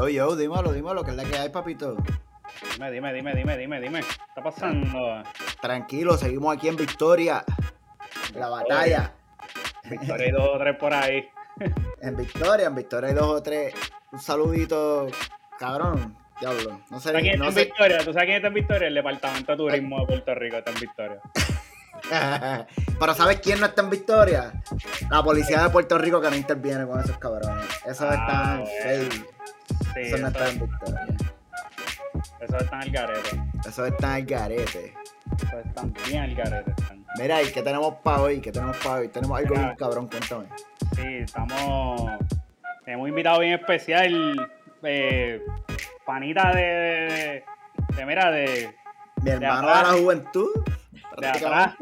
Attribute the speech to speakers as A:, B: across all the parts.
A: Yo, yo, dímelo, dímelo, que es la que hay, papito.
B: Dime, dime, dime, dime, dime, dime. ¿Qué está pasando?
A: Tranquilo, seguimos aquí en Victoria. En la batalla.
B: Victoria y dos o tres por ahí.
A: En Victoria, en Victoria hay dos o tres. Un saludito, cabrón. Diablo. No sé.
B: ¿Sabes quién
A: no
B: está en. Victoria? ¿Tú sabes quién está en Victoria? El Departamento de Turismo de Puerto Rico está en Victoria.
A: Pero ¿sabes quién no está en Victoria? La policía de Puerto Rico que no interviene con esos cabrones. Eso
B: Ah,
A: está.
B: Sí,
A: Eso no está en Victoria.
B: eso está en el garete.
A: Eso está en el garete.
B: Eso están bien el garete. están.
A: Mira, ¿y qué tenemos para hoy? ¿Qué tenemos para hoy? Tenemos algo
B: Mira.
A: bien cabrón, cuéntame.
B: Sí, estamos. Hemos invitado bien especial. Eh, panita de, de, de- Mira, de.
A: Mi hermano de,
B: atrás.
A: la juventud.
B: De atrás.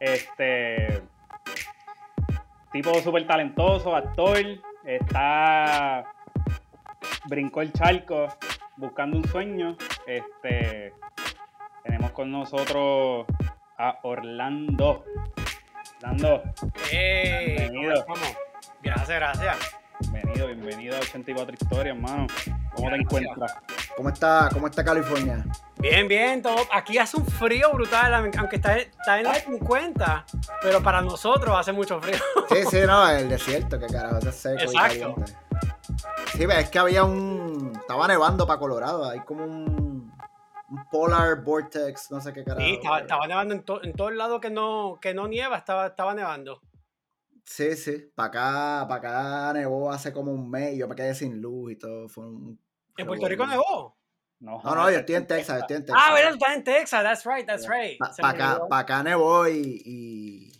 B: Este. Tipo súper talentoso, actor. Está. Brincó el charco buscando un sueño. Este. Tenemos con nosotros a Orlando. Orlando,
C: ¡Ey!
B: Bienvenido.
C: Gracias, gracias.
B: bienvenido, bienvenido a 84 Historias, hermano. ¿Cómo te encuentras?
A: ¿Cómo está, ¿Cómo está California?
C: Bien, bien, todo. Aquí hace un frío brutal, aunque está, está en los 50, pero para nosotros hace mucho frío.
A: Sí, sí, no, el desierto, que carajo, eso es seco
C: Exacto.
A: y caliente. Sí, ves, es que había un. Estaba nevando para Colorado, hay como un. Un polar vortex, no sé qué carajo.
C: Sí, estaba, estaba nevando en, to- en todos lados que no, que no nieva, estaba, estaba nevando.
A: Sí, sí, para acá, para acá nevó hace como un mes y yo me quedé sin luz y todo. Fue un.
C: ¿En Puerto Rico nevó?
B: No,
A: No, no, yo estoy en Texas, yo estoy en Texas.
C: Ah, verdad, está en Texas, that's right, that's right.
A: Para
C: me
A: acá, pa' acá nevó y, y,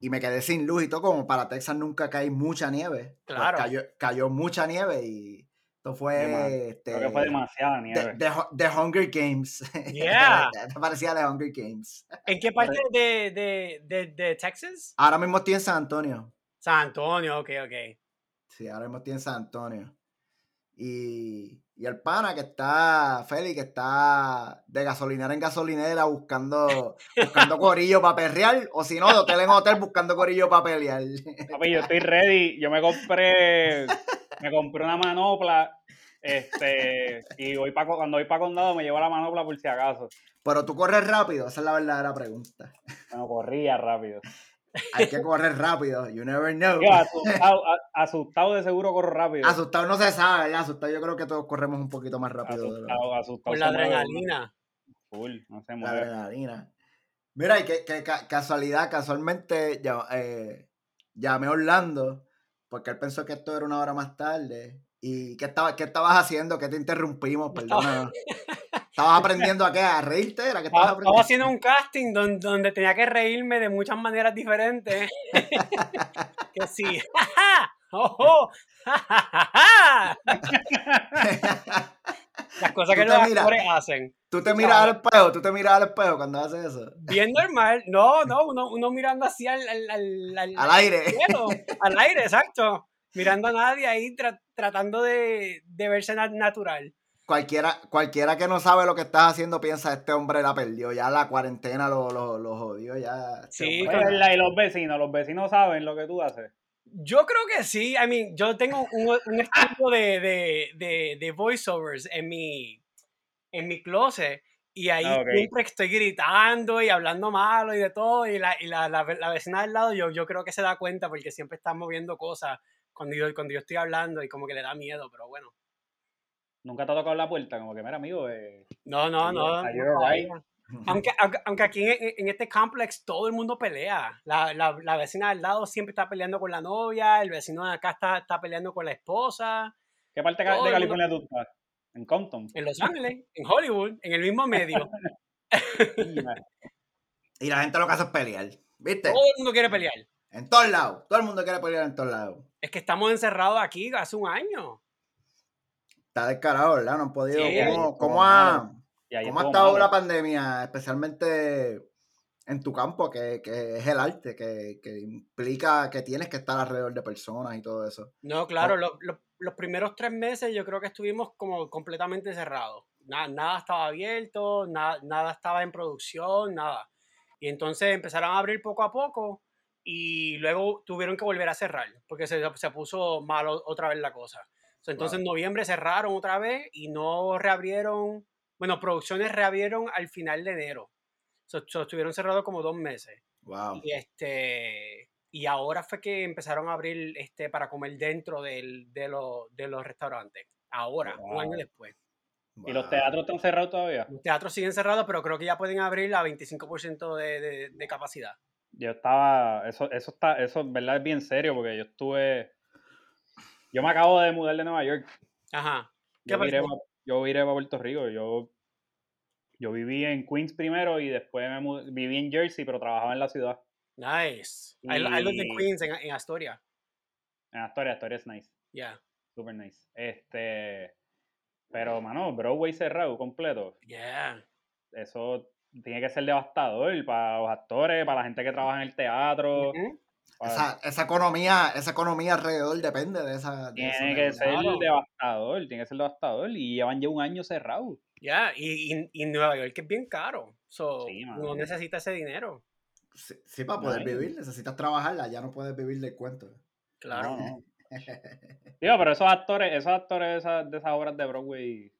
A: y me quedé sin luz y todo, como para Texas nunca cae mucha nieve. Pues
C: Claro.
A: cayó, cayó mucha nieve y esto fue,
B: Sí, man.
A: este,
B: Creo que fue demasiada
A: The,
B: nieve.
A: The Hunger Games.
C: Yeah.
A: Te parecía The Hunger Games.
C: ¿En qué parte de, de, de, de Texas?
A: Ahora mismo estoy en San Antonio.
C: San Antonio, ok, ok.
A: Sí, ahora mismo estoy en San Antonio. Y, y el pana que está, Félix, que está de gasolinera en gasolinera buscando, buscando corillo para perrear, o si no, de hotel en hotel buscando corillo para pelear.
B: Papi, yo estoy ready. Yo me compré, me compré una manopla. Este, y voy pa, cuando voy para condado me llevo la manopla por si acaso.
A: Pero tú corres rápido, esa es la verdadera pregunta.
B: Bueno, corría rápido.
A: Hay que correr rápido, you never know.
B: Yo, asustado, a- asustado de seguro corro rápido.
A: Asustado no se sabe, ¿verdad? Asustado yo creo que todos corremos un poquito más rápido. de lo-
B: Asustado, asustado.
C: Por la adrenalina.
B: Full, no se
A: La
B: mueve.
A: adrenalina. Mira, y que, que ca- casualidad, casualmente ya- eh, llamé a Orlando porque él pensó que esto era una hora más tarde. ¿Y qué, estaba, qué estabas haciendo? ¿Qué te interrumpimos? Perdona. ¿Estabas aprendiendo a qué? ¿A reírte? ¿Era que estabas
C: Estaba,
A: aprendiendo?
C: estaba haciendo un casting donde, donde tenía que reírme de muchas maneras diferentes. que sí. ¡Ojo! Las cosas que los actores hacen.
A: ¿Tú te miras al espejo? ¿Tú te miras al espejo cuando haces eso?
C: Bien normal. No, no, uno, uno mirando así al, al, al, al-
A: Al aire.
C: cielo, al aire, exacto. Mirando a nadie ahí tra- tratando de, de verse na- natural.
A: Cualquiera, cualquiera que no sabe lo que estás haciendo piensa, este hombre la perdió. Ya la cuarentena lo, lo, lo jodió. Ya, este
C: Sí,
A: hombre-.
B: Y los vecinos, los vecinos saben lo que tú haces.
C: Yo creo que sí. I mean, yo tengo un, un estudio de, de, de, de voiceovers en mi, en mi closet. Y ahí
B: Ah,
C: siempre estoy gritando y hablando malo y de todo. Y la, y la, la, la vecina del lado, yo, yo creo que se da cuenta porque siempre está moviendo cosas cuando yo, cuando yo estoy hablando y como que le da miedo, pero bueno.
B: Nunca te ha tocado la puerta, como que, mira, amigo, eh,
C: No, no, no. no. Aunque, aunque, aunque aquí en, en este complex todo el mundo pelea. La, la, la vecina del lado siempre está peleando con la novia, el vecino de acá está, está peleando con la esposa.
B: ¿qué parte
C: Todo
B: de California tú estás? En Compton.
C: En Los Ángeles, en Hollywood, en el mismo medio.
A: Y la gente lo que hace es pelear. ¿Viste?
C: Todo el mundo quiere pelear.
A: En todos lados. Todo el mundo quiere pelear en todos lados.
C: Es que estamos encerrados aquí hace un año.
A: Está descarado, ¿verdad? No han podido.
C: Sí,
A: ¿Cómo, cómo ha, cómo ha estado
B: malo.
A: la pandemia? Especialmente en tu campo, que, que es el arte, que, que implica que tienes que estar alrededor de personas y todo eso.
C: No, claro, lo- lo- los primeros tres meses yo creo que estuvimos como completamente cerrados. Nada, nada estaba abierto, nada, nada estaba en producción, nada. Y entonces empezaron a abrir poco a poco y luego tuvieron que volver a cerrar porque se, se puso malo otra vez la cosa. So, entonces en noviembre cerraron otra vez y no reabrieron, bueno, producciones reabrieron al final de enero. So, so, estuvieron cerrados como dos meses.
A: Wow.
C: Y este y ahora fue que empezaron a abrir este para comer dentro del- de, los, de los restaurantes. Ahora, un año
B: Wow.
C: después.
B: ¿Y los teatros están cerrados todavía?
C: Los teatros siguen cerrados, pero creo que ya pueden abrir a 25% de, de, de capacidad.
B: Yo estaba, eso, eso está, eso en verdad es bien serio porque yo estuve, yo me acabo de mudar de Nueva York.
C: Ajá. ¿Qué
B: Yo
C: pasó?
B: pa- yo viré para Puerto Rico. Yo, yo viví en Queens primero y después me mudé- viví en Jersey, pero trabajaba en la ciudad.
C: Nice. I, I the
B: Y-
C: Queens en, en Astoria.
B: En Astoria, Astoria es nice.
C: Yeah.
B: Super nice. Este, pero mano, Broadway cerrado completo.
C: Yeah.
B: Eso tiene que ser devastador para los actores, para la gente que trabaja en el teatro. Para-
A: Esa, esa economía, esa economía alrededor depende de esa. de
B: tiene que ser
C: Claro.
B: devastador, tiene que ser devastador. Y llevan ya un año cerrado.
C: Yeah, Y, y, y Nueva York es bien caro. So,
B: Sí, mano.
C: necesita ese dinero.
A: Sí, sí, para poder vivir, necesitas trabajarla, ya no puedes vivir del cuento.
C: Claro.
B: No, no. Digo, pero esos actores, esos actores de esas, de esas obras de Broadway,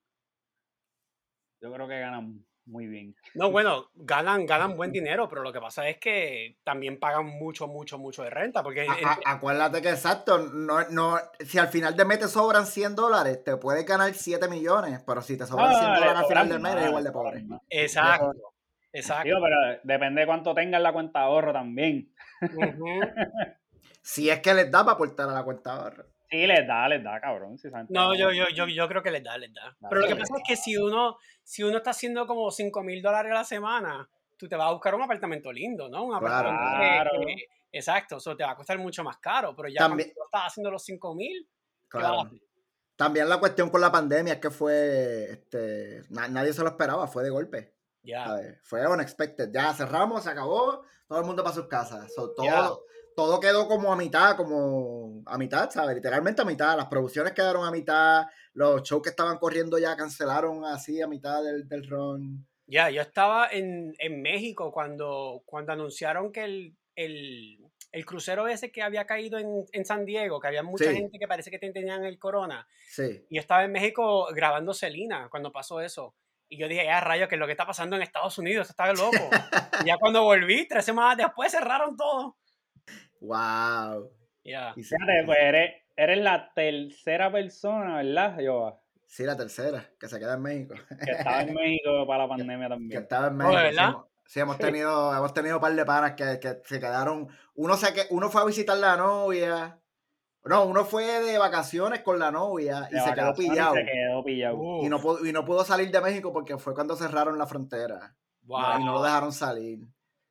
B: yo creo que ganan muy bien.
C: No, bueno, ganan, ganan buen dinero, pero lo que pasa es que también pagan mucho, mucho, mucho de renta. Porque
A: A- a- acuérdate que exacto, no, no, si al final de mes te sobran 100 dólares, te puedes ganar 7 millones, pero si te sobran 100
B: Ah,
A: dólares al final del mes, eres igual de pobre.
C: exacto. Exacto.
B: Digo, pero depende de cuánto tengan la cuenta de ahorro también.
A: Si es que les da para aportar a la cuenta de ahorro.
B: Sí, les da, les da, cabrón. Si saben
C: No, yo, yo, yo, yo creo que les da, les da.
B: Da,
C: Pero lo que pasa es que si uno, si uno está haciendo como 5 mil dólares a la semana, tú te vas a buscar un apartamento lindo, ¿no? Un
A: Claro.
C: apartamento que-
B: Claro.
C: que- exacto, eso te va a costar mucho más caro, pero ya
A: También-
C: cuando tú estás haciendo los 5 mil, ¿qué vas a
A: Claro.
C: hacer?
A: También la cuestión con la pandemia es que fue, este, na- nadie se lo esperaba, fue de golpe.
C: Ya.
A: Fue unexpected. Ya cerramos, se acabó, todo el mundo para sus casas. So, todo. Todo quedó como a mitad, como a mitad, ¿sabes? Literalmente a mitad. Las producciones quedaron a mitad, los shows que estaban corriendo ya cancelaron así a mitad del, del run.
C: Ya, yo estaba en, en México cuando, cuando anunciaron que el, el, el crucero ese que había caído en, en San Diego, que había mucha
A: Sí.
C: gente que parece que ten- tenían el corona,
A: Sí.
C: y yo estaba en México grabando Selena cuando pasó eso. Y yo dije, ya rayo, que es lo que está pasando en Estados Unidos, está loco. y ya cuando volví, tres semanas después cerraron todo.
A: Wow.
C: Ya.
A: Y sí,
B: Fíjate, pues eres, eres la tercera persona, ¿verdad, Yoba?
A: sí, la tercera, que se queda en México.
B: Que estaba en México para la pandemia
A: que
B: también.
A: estaba en
C: Oh,
A: México.
C: ¿de
A: sí,
C: verdad?
A: hemos- Sí, hemos tenido, hemos tenido un par de panas que, que se quedaron. Uno se que, uno fue a visitar la novia. No, uno fue de vacaciones con la novia y
B: De
A: se quedó pillado.
B: Se quedó pillado.
C: Uf,
A: Y no, pudo, y no pudo salir de México porque fue cuando cerraron la frontera.
C: wow.
A: Y no lo dejaron salir.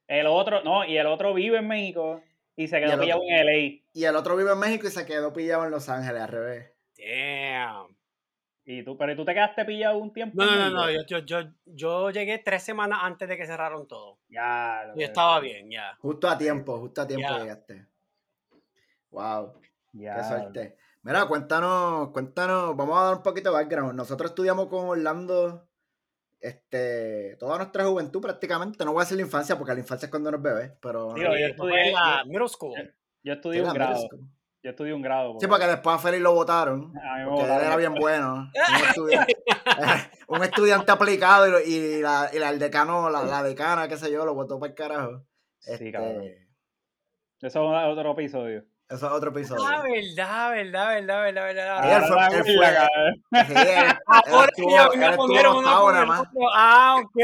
B: El otro, no, y el otro vive en México y se quedó pillado
A: otro-
B: en LA.
A: Y el otro vive en México y se quedó pillado en Los Ángeles, al revés.
C: Damn.
B: Y tú, pero tú te quedaste pillado un tiempo.
C: No, no, no, no. Yo, yo, yo, yo llegué tres semanas antes de que cerraron todo.
B: Ya, lo
C: Yo estaba bien, ya.
A: Justo a tiempo, justo a tiempo
C: Ya.
A: llegaste. Wow,
B: ya,
A: qué suerte. Mira, cuéntanos, cuéntanos, vamos a dar un poquito de background. Nosotros estudiamos con Orlando este, toda nuestra juventud prácticamente. No voy a decir la infancia porque la infancia es cuando eres bebé, pero...
B: Digo, yo estudié-
C: en la middle school.
B: Yo estudié un grado. Yo estudié un grado.
A: Sí, porque después a Félix lo votaron. Porque él era bien bueno. Un estudiante, un estudiante aplicado y, lo- y la, y la- el decano, la, la decana, qué sé yo, lo votó para el carajo.
B: Sí,
A: Este,
B: cabrón. Eso es otro episodio.
A: Eso es otro episodio.
C: Ah, verdad, verdad, verdad, verdad, verdad.
A: Él fue-
B: Ahora
A: él
B: la
A: fue- él
C: Ahora que
A: estuvo,
C: yo vine
A: él
C: a
A: estuvo
C: poner
A: en
C: uno
A: octavo
C: con
A: nada
C: el
A: más.
C: otro. Ah, ok.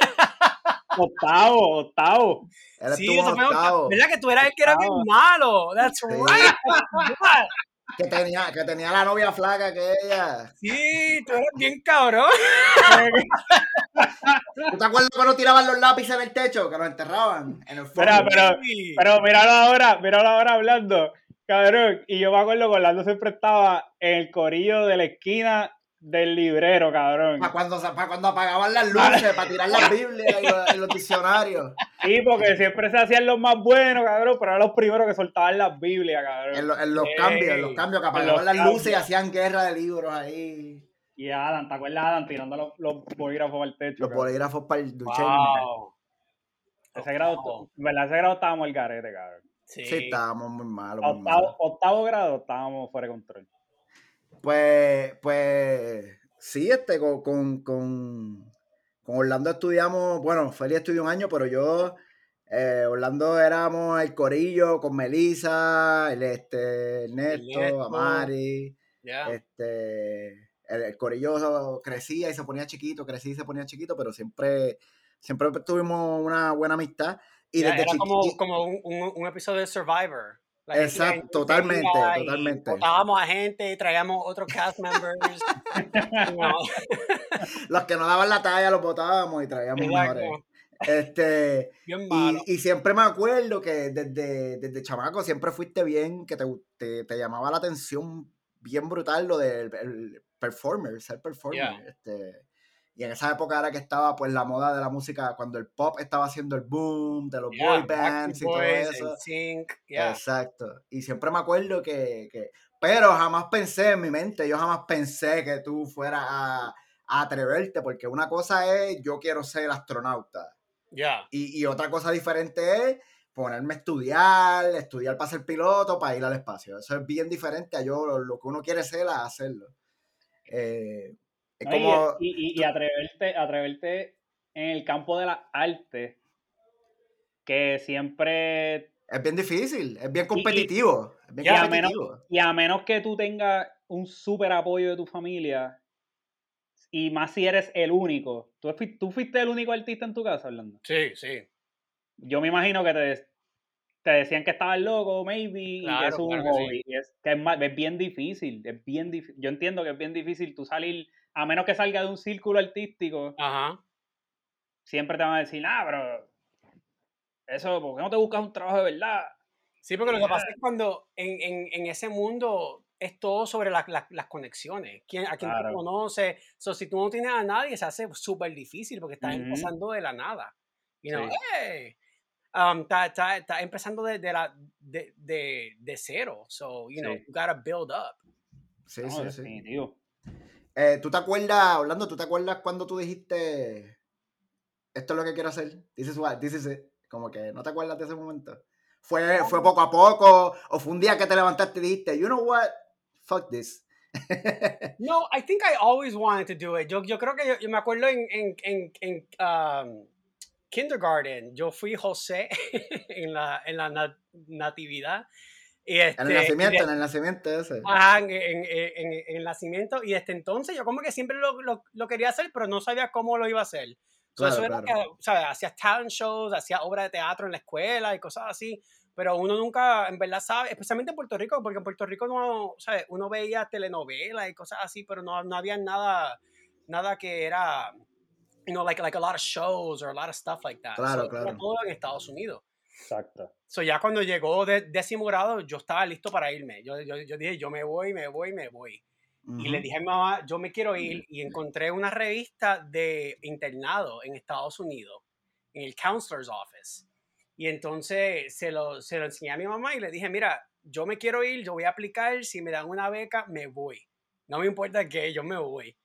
B: Octavo, octavo.
A: Él
C: Sí,
A: estuvo
C: eso
A: en
C: fue octavo. ¿Verdad que tú eras el que era bien malo? That's
A: Sí.
C: right.
A: Que tenía, que tenía la novia flaca que ella.
C: Sí, tú eres bien cabrón.
A: ¿Tú te acuerdas cuando tiraban los lápices en el techo? Que los enterraban en el fondo.
B: Pero-
C: Sí.
B: Pero míralo ahora, míralo ahora hablando, cabrón. Y yo me acuerdo que Orlando siempre estaba en el corillo de la esquina del librero, cabrón.
A: Para cuando, para cuando apagaban las luces, para tirar las Biblias y los, y los diccionarios.
B: Sí, porque siempre se hacían los más buenos, cabrón, pero eran los primeros que soltaban las Biblias, cabrón.
A: En, lo- en los
C: Ey.
A: cambios, en los cambios, que apagaban las luces y hacían guerra de libros ahí.
B: Y Adam, ¿te acuerdas de Adam tirando los, los bolígrafos al techo?
A: Los
B: cabrón?
A: bolígrafos para el duche.
C: Wow.
B: Ese grado, en verdad, ese grado estábamos al garete, cabrón.
C: Sí.
A: Sí, estábamos muy malos. muy
B: Octavo,
A: malos.
B: octavo grado estábamos fuera de control.
A: Pues, pues, sí, este, con, con, con, con Orlando estudiamos, bueno, Feli estudió un año, pero yo, eh, Orlando éramos el corillo con Melissa, el este, Ernesto,
C: Ernesto.
A: Amari,
C: Yeah.
A: este, el, el corillo crecía y se ponía chiquito, crecía y se ponía chiquito, pero siempre, siempre tuvimos una buena amistad. Y desde
C: era como, como un, un- un episodio de Survivor. La
A: Exacto, totalmente,
C: y
A: totalmente.
C: Botábamos a gente, traíamos otros cast members.
A: los que no daban la talla los botábamos y traíamos
C: Exacto.
A: mejores. Este,
C: Bien malo.
A: y, y siempre me acuerdo que desde, desde chamaco siempre fuiste bien, que te, te, te llamaba la atención bien brutal lo del el performer, ser performer.
C: Yeah.
A: Este, y en esa época era que estaba pues la moda de la música, cuando el pop estaba haciendo el boom, de los
C: Yeah,
A: boy bands y todo eso.
C: NSYNC, yeah.
A: Exacto. Y siempre me acuerdo que, que- Pero jamás pensé en mi mente, yo jamás pensé que tú fueras a, a atreverte, porque una cosa es yo quiero ser astronauta.
C: Yeah.
A: Y, y otra cosa diferente es ponerme a estudiar, estudiar para ser piloto, para ir al espacio. Eso es bien diferente a yo lo, lo que uno quiere ser a hacerlo. Eh, es
B: No, y-
A: como...
B: y, y- y atreverte, atreverte en el campo de la arte, que siempre,
A: Es bien difícil, es bien competitivo. Es bien
B: y a menos,
A: competitivo.
B: y a menos que tú tengas un súper apoyo de tu familia, y más si eres el único. ¿Tú, tú fuiste el único artista en tu casa, Orlando?
C: Sí, sí.
B: Yo me imagino que te, te decían que estabas loco, maybe, y es un
C: claro que sí.
B: y es, que es, más- es bien difícil, es bien difícil. Yo entiendo que es bien difícil tú salir, a menos que salga de un círculo artístico,
C: Ajá.
B: siempre te van a decir, ah, pero eso, ¿por qué no te buscas un trabajo de verdad?
C: Sí, porque lo que pasa es cuando en, en, en ese mundo es todo sobre la- la- las conexiones. Quién, a quién
B: Claro.
C: conoces. So, si tú no tienes a nadie, se hace súper difícil porque estás
B: Ujú.
C: empezando de la nada. Know,
B: Sí.
C: hey, um, estás estás- estás empezando de, de, la, de, de, de cero. So, you know,
B: Sí.
C: you gotta build up.
A: Sí,
B: No,
A: sí, sí. Eh, ¿Tú te acuerdas, Orlando, tú te acuerdas cuando tú dijiste esto es lo que quiero hacer? Is it. Como que no te acuerdas de ese momento. ¿Fue, fue poco a poco? ¿O fue un día que te levantaste y dijiste, you know what? Fuck this.
C: No, I think I always wanted to do it. Yo, yo creo que yo, yo me acuerdo en, en, en, en um, kindergarten, yo fui José en la, en la na- natividad. Y este,
A: en el
C: y
A: nacimiento,
C: de-
A: en el nacimiento ese.
C: Ajá, en, en- en- en- el nacimiento. Y desde entonces yo como que siempre lo, lo- lo quería hacer, pero no sabía cómo lo iba a hacer. So,
A: Claro,
C: eso era
A: claro.
C: que, ¿sabes? Hacía talent shows, hacía obras de teatro en la escuela y cosas así. Pero uno nunca, en verdad, sabe, especialmente en Puerto Rico, porque en Puerto Rico no, ¿sabes? Uno veía telenovelas y cosas así, pero no, no había nada, nada que era, you know, like, like a lot of shows or a lot of stuff like that.
A: Claro,
C: So, era
A: claro.
C: todo en Estados Unidos.
B: Exacto.
C: So ya cuando llegó de décimo grado, yo estaba listo para irme. Yo, yo, yo dije, yo me voy, me voy, me voy. Y le dije a mi mamá, yo me quiero ir. Y encontré una revista de internado en Estados Unidos, en el Counselor's Office. Y entonces se lo, se lo enseñé a mi mamá y le dije, mira, yo me quiero ir, yo voy a aplicar, si me dan una beca, me voy. No me importa qué, yo me voy.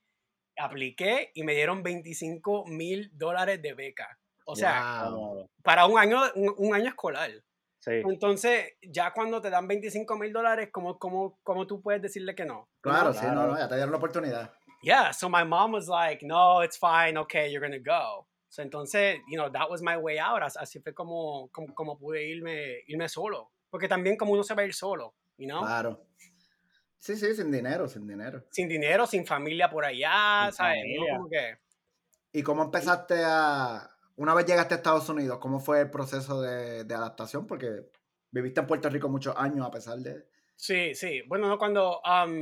C: Apliqué y me dieron 25 mil dólares de beca. O sea,
A: Wow.
C: Para un año, un, un año escolar.
B: sí.
C: Entonces, ya cuando te dan 25 mil dólares, ¿cómo, cómo, ¿cómo tú puedes decirle que no?
A: Claro,
C: know?
A: sí, no, no, ya te dieron la oportunidad.
C: Yeah, so my mom was like, no, it's fine, okay, you're gonna go. So entonces, you know, that was my way out. As- Así fue como, como, como pude irme, irme solo. Porque también como uno se va a ir solo, you know?
A: Claro. Sí, sí, sin dinero, sin dinero.
C: Sin dinero, sin familia por allá,
B: Sin
C: ¿sabes?
B: familia.
C: ¿No? Como que,
A: ¿Y cómo empezaste a... Una vez llegaste a Estados Unidos, ¿cómo fue el proceso de, de adaptación? Porque viviste en Puerto Rico muchos años a pesar de...
C: Sí, sí. Bueno, no, cuando um,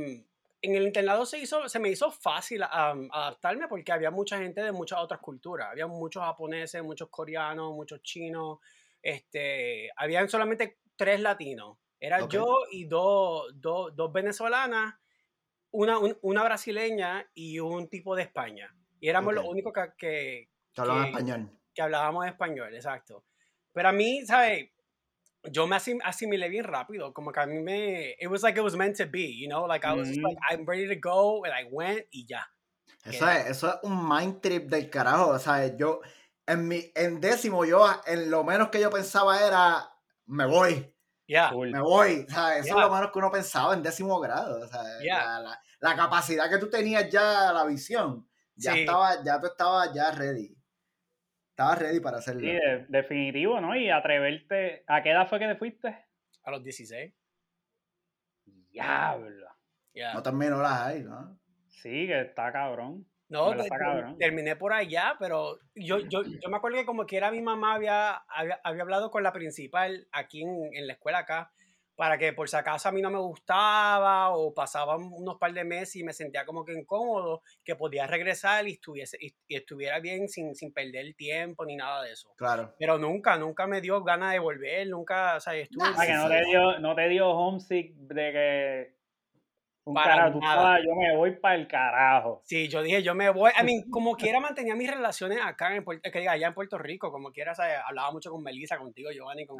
C: en el internado se, hizo, se me hizo fácil um, adaptarme porque había mucha gente de muchas otras culturas. Había muchos japoneses, muchos coreanos, muchos chinos. Este, habían solamente tres latinos. Era yo y dos, dos, dos venezolanas, una, un- una brasileña y un tipo de España. Y éramos los únicos que, que,
A: Que hablaban español.
C: Que hablábamos español, exacto. Pero a mí, ¿sabes? Yo me asim- asimilé bien rápido, como que a mí me... It was like it was meant to be, you know? Like I was just
B: Ujú.
C: like, I'm ready to go, and I went y ya.
A: Eso es, eso es un mind trip del carajo. O sea, yo, en mi, en décimo, yo, en lo menos que yo pensaba era, me voy.
C: Ya.
B: Cool.
A: me voy. O sea, eso
C: Ya.
A: es lo menos que uno pensaba en décimo grado. O sea,
C: Ya.
A: la, la- la capacidad que tú tenías ya, la visión, ya
C: Sí.
A: estaba, ya tú estabas ya ready. Estabas ready para hacerlo.
B: Sí, de- definitivo, ¿no? Y atreverte. ¿A qué edad fue que te fuiste?
C: A los 16.
B: Diablo.
C: Ya.
A: No terminó las hay, ¿no?
B: Sí, que está cabrón.
C: No, te-
B: está cabrón.
C: terminé por allá, pero yo, yo, yo me acuerdo que como que era mi mamá había, había, había hablado con la principal aquí en, en la escuela acá, para que por si acaso a mí no me gustaba o pasaban unos par de meses y me sentía como que incómodo, que podía regresar y, estuviese, y, y estuviera bien sin, sin perder el tiempo ni nada de eso.
A: Claro.
C: Pero nunca, nunca me dio ganas de volver, nunca, o sea, estuve...
B: Ah, que no
A: sí.
B: te dio, no te dio homesick de que. Un
C: Para
B: carajo, tú
C: nada.
B: yo me voy para el carajo.
C: Sí, yo dije, yo me voy. I mean, como quiera mantenía mis relaciones acá en Puerto, que diga, allá en Puerto Rico, como quiera, ¿sabes? hablaba mucho con Melissa, contigo, Giovanni, con,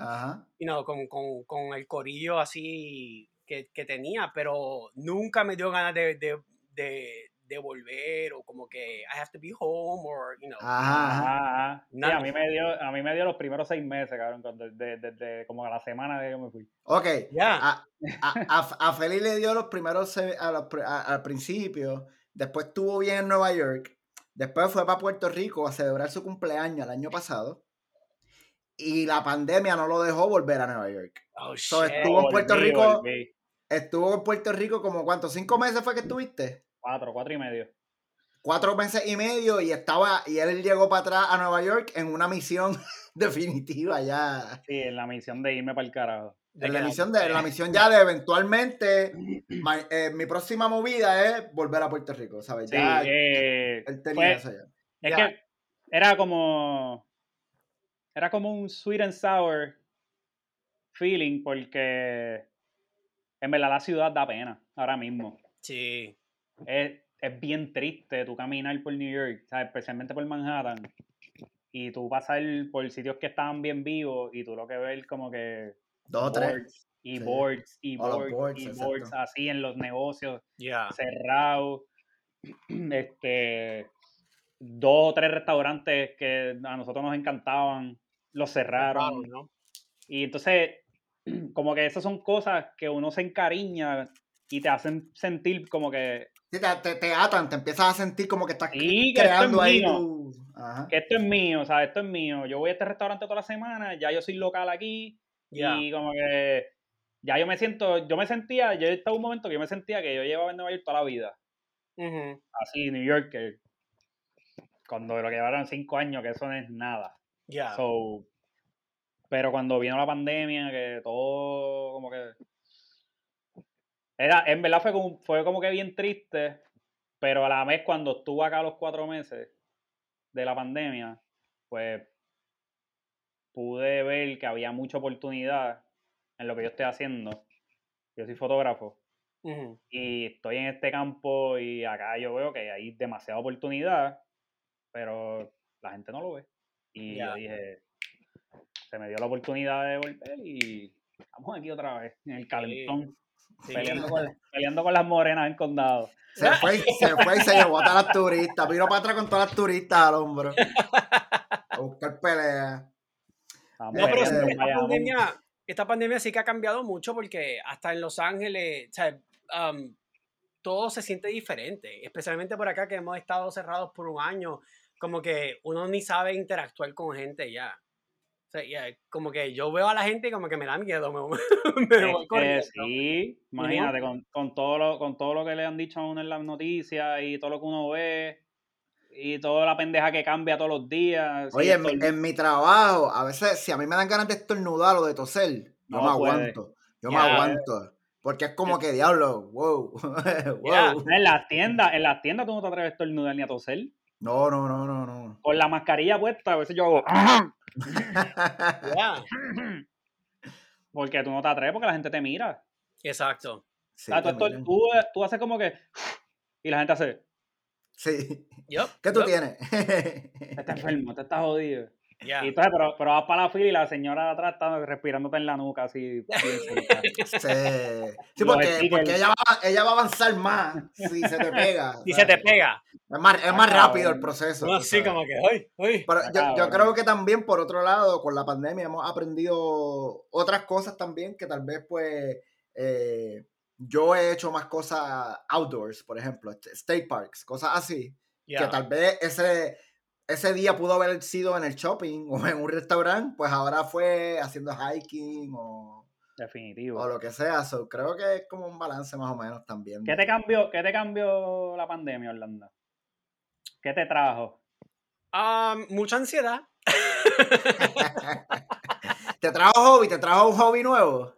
C: you know, con, con, con el corillo así que, que tenía, pero nunca me dio ganas de, de, de, de volver o como que I have to be home or, you know.
A: Ajá. ajá.
B: Ah, ah. Sí, a mí me dio, a mí me dio los primeros seis meses, cabrón, cuando- desde desde como a la semana de que me fui.
A: Ok.
C: Ya.
A: A, a, a, Feli le dio los primeros al principio. Después estuvo bien en Nueva York. Después fue para Puerto Rico a celebrar su cumpleaños el año pasado. Y la pandemia no lo dejó volver a Nueva York.
C: Oh,
A: So,
C: shit.
A: estuvo en Puerto
B: Volví,
A: Rico.
B: volví.
A: Estuvo en Puerto Rico como cuántos, cinco meses fue que estuviste.
B: Cuatro, cuatro y medio.
A: Cuatro meses y medio y estaba, y él llegó para atrás a Nueva York en una misión definitiva ya.
B: Sí, en la misión de irme para el carajo.
C: De
A: En la misión, de, en la misión ya de eventualmente, ma- eh, mi próxima movida es volver a Puerto Rico, ¿sabes?
B: Sí,
A: Ya
B: eh,
A: él tenía
B: fue-
A: eso ya.
B: Es
C: Ya.
B: que era como. Era como un sweet and sour feeling porque en verdad la ciudad da pena ahora mismo.
C: Sí.
B: Es, es bien triste tú caminar por New York, ¿sabes? especialmente por Manhattan, y tú pasar por sitios que estaban bien vivos y tú lo que ves como que
A: Dos o tres.
B: boards y
A: Sí.
B: boards y boards,
A: boards,
B: y
A: exacto.
B: boards así en los negocios cerrados. Este, dos o tres restaurantes que a nosotros nos encantaban, los cerraron.
C: ¿no?
B: Y entonces, como que esas son cosas que uno se encariña y te hacen sentir como que,
A: Sí, te, te, te atan, te empiezas a sentir como que estás
B: Sí, que esto es
A: creando ahí tu... Ajá.
B: que esto es mío, o sea, esto es mío. Yo voy a este restaurante toda la semana, ya yo soy local aquí y como que ya yo me siento, yo me sentía, yo estaba un momento que yo me sentía que yo llevaba en Nueva York toda la vida. Así New York que cuando lo que llevaron cinco años que eso no es nada
C: Ya.
B: So, pero cuando vino la pandemia que todo como que era en verdad fue como, fue como que bien triste pero a la vez cuando estuve acá los cuatro meses de la pandemia pues pude ver que había mucha oportunidad en lo que yo estoy haciendo yo soy fotógrafo
C: Ujú.
B: y estoy en este campo y acá yo veo que hay demasiada oportunidad, pero la gente no lo ve. Y
C: Ya.
B: yo dije, se me dio la oportunidad de volver y estamos aquí otra vez, en el calentón,
C: Sí.
B: peleando, con, peleando con las morenas en condado.
A: Se fue, y- se fue y se llevó a todas las turistas. Vino para atrás con todas las turistas al hombro. A buscar pelea.
B: Estamos
C: No, pero esta pandemia, esta pandemia sí que ha cambiado mucho porque hasta en Los Ángeles, o sea, um, todo se siente diferente, especialmente por acá que hemos estado cerrados por un año, como que uno ni sabe interactuar con gente ya. O sea, ya, como que yo veo a la gente y como que me da miedo, me, me
B: Es
C: voy corriendo.
B: sí, imagínate, con, con todo lo, con todo lo que le han dicho a uno en las noticias y todo lo que uno ve y toda la pendeja que cambia todos los días.
A: Oye, en, mi-
B: estornu-
A: en mi trabajo, a veces, si a mí me dan ganas de estornudar o de toser, yo
B: No
A: me
B: puede.
A: aguanto. Yo me aguanto. Porque es como que, diablo, wow. Wow.
B: En las tiendas, en las tiendas tú no te atreves a estornudar ni a toser.
A: No, no, no, no, no.
B: Con la mascarilla puesta, a veces yo hago. Porque tú no te atreves porque la gente te mira.
C: exacto.
A: Sí,
B: O sea, tú, tú, tú haces como que. Y la gente hace.
A: Sí.
C: Yup,
A: ¿Qué tú tienes?
B: Te estás enfermo, te estás jodido. Y entonces, pero, pero vas para la fila y la señora de atrás está respirándote en la nuca así.
A: sí, sí porque, porque ella, va, ella va a avanzar más si se te pega.
C: Si se te pega.
A: Es más, es más rápido el proceso.
C: No, sí, como que, uy, uy.
A: Pero yo, yo, creo que también, por otro lado, con la pandemia hemos aprendido otras cosas también que tal vez, pues, eh, yo he hecho más cosas outdoors, por ejemplo, state parks, cosas así, que tal vez ese, ese día pudo haber sido en el shopping o en un restaurante, pues ahora fue haciendo hiking o,
B: Definitivo.
A: o lo que sea. So, creo que es como un balance más o menos también.
B: ¿Qué te cambió, qué te cambió la pandemia, Orlando? ¿Qué te trajo?
C: Um, mucha ansiedad.
A: ¿Te trajo hobby? ¿Te trajo un hobby nuevo?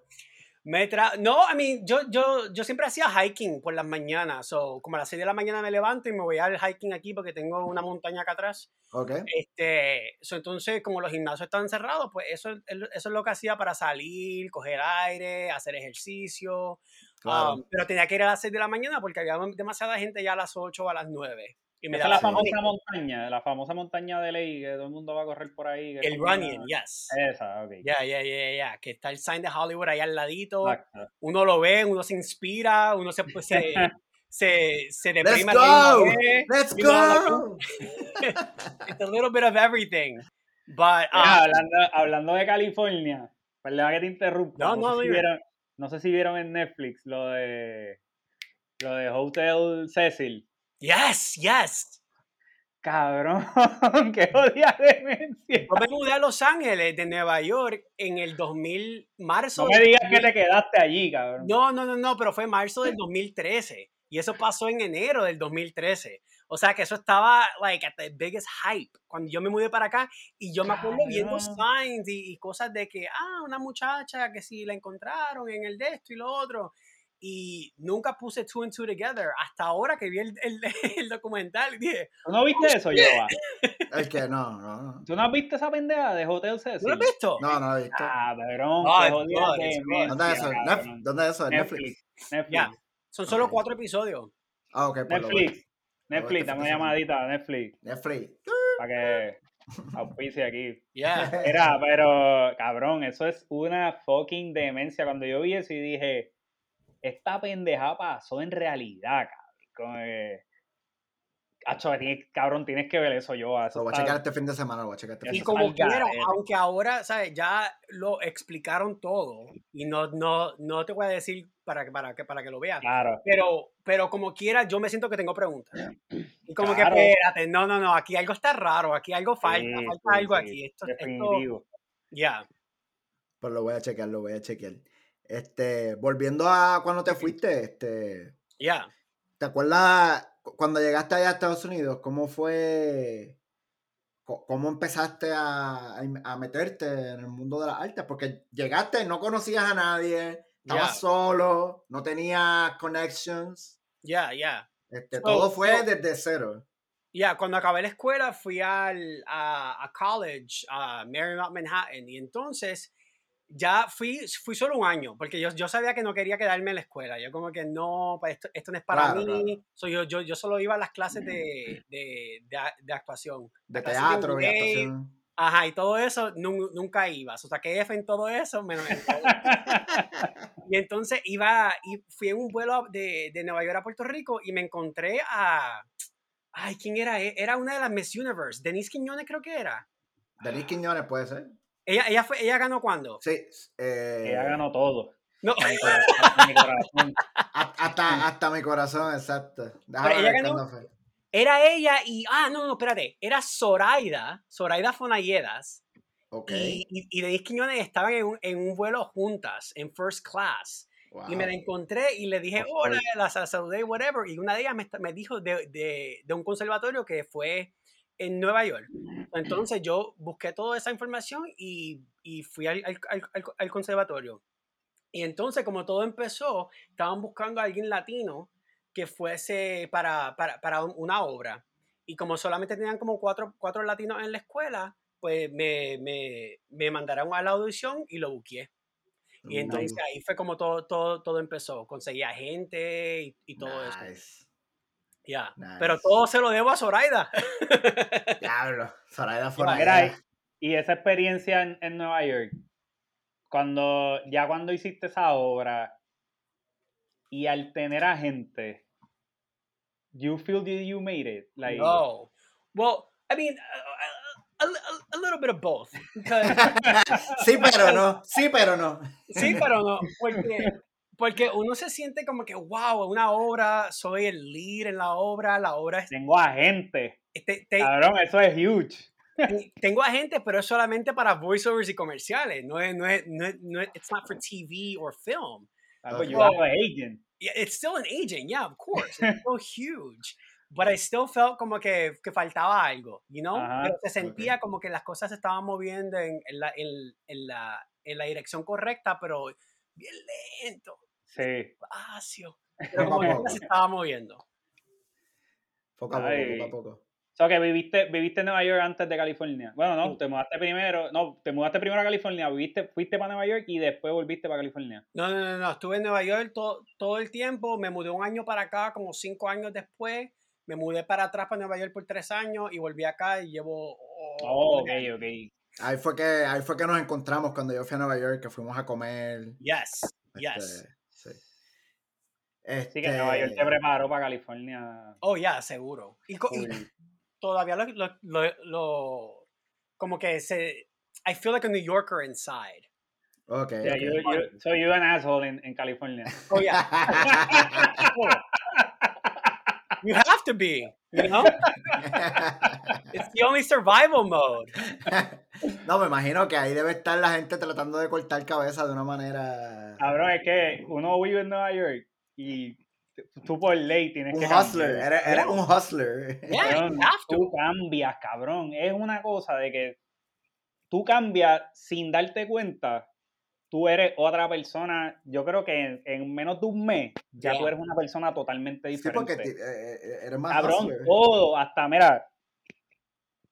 C: Me tra no, I mean, yo, yo, yo siempre hacía hiking por las mañanas. So, como a las 6 de la mañana me levanto y me voy al hiking aquí porque tengo una montaña acá atrás.
A: Okay.
C: Este, so, entonces, como los gimnasios están cerrados, pues eso, eso es lo que hacía para salir, coger aire, hacer ejercicio.
A: Claro.
C: Um, pero tenía que ir a las 6 de la mañana porque había demasiada gente ya a las 8 o a las 9. Y me
B: Esa es
C: daba
B: la famosa montaña, la famosa montaña de ley que todo el mundo va a correr por ahí.
C: El running,
B: una-
C: yes.
B: Esa, ok.
C: Ya, ya, ya, ya. Que está el sign de Hollywood ahí al ladito.
B: Exacto.
C: Uno lo ve, uno se inspira, uno se, pues, se, se, se
A: ¡Let's
C: deprime. la
A: go! ¡Let's go!
C: It's a little bit of everything. But,
B: Mira,
C: um,
B: hablando, hablando de California, perdona que te interrumpa.
C: No,
B: No,
C: no,
B: sé si vieron, no sé si vieron en Netflix lo de lo de Hotel Cecil.
C: Yes, yes.
B: Cabrón, qué odia demencia.
C: Yo me mudé a Los Ángeles de Nueva York en el 2000, marzo.
B: No me digas que
C: 2000.
B: te quedaste allí, cabrón.
C: No, no, no, no, pero fue marzo del 2013. Y eso pasó en enero del 2013. O sea que eso estaba, like, at the biggest hype. Cuando yo me mudé para acá, y yo me acuerdo viendo signs y, y cosas de que, ah, una muchacha que si la encontraron en el de esto y lo otro. Y nunca puse two and two together. Hasta ahora que vi el, el, el documental, y dije,
B: ¿Tú no viste eso, Yoba?
A: Es que no, no, no.
B: ¿Tú no has visto esa pendeja de Hotel Cecil?
C: ¿no lo has visto?
A: No, no lo he visto.
B: Cabrón,
C: Ay,
B: qué jodida
A: ¿Dónde es eso?
B: cabrón.
A: Nef- ¿Dónde es eso? ¿En Netflix?
B: Netflix. Netflix.
C: Ya. Son solo cuatro episodios.
A: Ah, ok, pues.
B: Netflix. Netflix, dame una llamadita a Netflix
A: Netflix.
B: para que auspicie aquí.
C: Ya.
B: Era, pero cabrón, eso es una fucking demencia. Cuando yo vi eso y dije, esta pendeja pasó en realidad, cabrón. Como que, Acho, tienes- cabrón, tienes que ver eso yo. Eso
A: Lo voy a checar este fin de semana, lo voy a checar este
C: Y
A: fin de
B: como-
C: como
B: al
C: quiera, aunque ahora, ¿sabes? Ya lo explicaron todo y no, no, no te voy a decir para, que- para, que, para que lo veas.
B: Claro.
C: Pero, pero como quiera, yo me siento que tengo preguntas. Y como
B: Claro.
C: que, espérate, no, no, no, aquí algo está raro, aquí algo falta,
B: Sí,
C: falta
B: sí,
C: algo
B: sí,
C: aquí. Esto, esto,
B: Definitivo.
C: ya.
A: Pues lo voy a chequear, lo voy a chequear. Este, volviendo a cuando te fuiste, este,
C: Ya.
A: ¿te acuerdas cu- cuando llegaste allá a Estados Unidos? ¿Cómo fue? ¿Cómo empezaste a, a meterte en el mundo de las artes? Porque llegaste, no conocías a nadie, estabas
C: Ya.
A: solo, no tenías connections.
C: Ya, ya.
A: Este,
C: So-
A: todo fue
C: so-
A: desde cero.
C: Ya, cuando acabé la escuela fui al, a, a college, a Marymount, Manhattan, y entonces ya fui, fui solo un año, porque yo, yo sabía que no quería quedarme en la escuela. Yo como que no, pues esto, esto no es para
A: Claro,
C: mí. So, yo, yo, yo solo iba a las clases de, de, de, de actuación.
A: De teatro y actuación.
C: Ajá, y todo eso nun- nunca iba. O sea, que F en todo eso, menos en todo. Y entonces iba, y fui en un vuelo de, de Nueva York a Puerto Rico y me encontré a. Ay, ¿quién era? E- Era una de las Miss Universe. Denise Quiñones creo que era.
A: Denis Quiñones puede ser.
C: Ella, ella, fue, ella ganó cuando?
A: Sí. eh,
B: Ella ganó todo.
C: No,
B: A mi corazón, a mi corazón.
A: hasta, hasta mi corazón, exacto. Déjame
C: ella ganó-
A: cuándo fue.
C: era ella y. Ah, no, no, espérate. Era Zoraida, Zoraida Fonayedas.
A: Ok.
C: Y, y, y Denise Quiñones estaban en un, en un vuelo juntas, en first class. Y me la
A: Wow.
C: encontré y le dije, hola, la sa- saludé, whatever. Y una de ellas me, me dijo de, de, de un conservatorio que fue en Nueva York. Entonces yo busqué toda esa información y, y fui al, al- al- al- conservatorio. Y entonces, como todo empezó, estaban buscando a alguien latino que fuese para, para, para un- una obra. Y como solamente tenían como cuatro, cuatro latinos en la escuela, pues me, me, me mandaron a la audición y lo busqué. Y entonces
A: Nice.
C: ahí fue como todo, todo, todo empezó. Conseguía gente y, y todo eso. Ya.
A: Nice.
C: Pero todo se lo debo a Zoraida.
A: Diablo. Zoraida idea.
B: y esa experiencia en, en Nueva York, cuando ya cuando hiciste esa obra y al tener a gente, you feel that you made it, like
C: No. Well, I mean, a, a- a- a little bit of both. Because,
A: sí, pero no. Sí, pero no.
C: sí, pero no. Porque, porque uno se siente como que, wow, una obra, soy el lead en la obra, la obra es.
B: tengo a gente,
C: te- te-
B: cabrón, eso es huge.
C: ten- tengo a gente, pero es solamente para voiceovers y comerciales. No es, no es, no es, no es- it's not for TV or film.
B: Ah, pues
A: Ok.
B: you have an agent.
C: It's still an agent, yeah, of course. It's so huge. But I still felt como que, que faltaba algo, you know?
B: Ajá,
C: Pero se sentía como que las cosas se estaban moviendo en, en la, en, en la, en la dirección correcta, pero bien lento,
B: Sí.
C: despacio. Pero como que se estaba moviendo.
A: Poco a poco,
B: Ay.
A: poco a poco.
B: O sea, que viviste, viviste en Nueva York antes de California. Bueno, no,
C: Sí.
B: te mudaste primero, no, te mudaste primero a California, viviste, fuiste para Nueva York y después volviste para California.
C: No, no, no, no. Estuve en Nueva York to- todo el tiempo. Me mudé un año para acá, como cinco años después. Me mudé para atrás para Nueva York por tres años y volví acá y llevo...
B: Oh, ok,
C: nueve años.
B: ok.
A: Ahí fue, que, ahí fue que nos encontramos cuando yo fui a Nueva York, que fuimos a comer.
C: Yes,
A: este,
C: yes.
A: sí.
B: Así que Nueva York te
A: Este,
B: preparó para California.
C: Oh, ya, seguro. Y, y todavía lo, lo, lo- lo- como que se I feel like a New Yorker inside.
A: Ok.
B: Yeah,
A: ok.
B: you, you, so you're an asshole en, en California.
C: Oh yeah, you have to be, you know? It's the only survival mode.
A: no, me imagino que ahí debe estar la gente tratando de cortar cabeza de una manera.
B: Cabrón, es que uno vive en Nueva York y tú por ley tienes
A: Un
B: que
A: hustler, eres, eres un hustler.
C: Yeah, you
B: Cabrón,
C: have to.
B: tú cambias, cabrón. Es una cosa de que tú cambias sin darte cuenta. Tú eres otra persona. Yo creo que en, en menos de un mes ya
C: Yeah.
B: tú eres una persona totalmente
A: Sí,
B: diferente.
A: porque ti- eh, eh, eres más
B: Cabrón,
A: hustler.
B: todo, hasta, mira,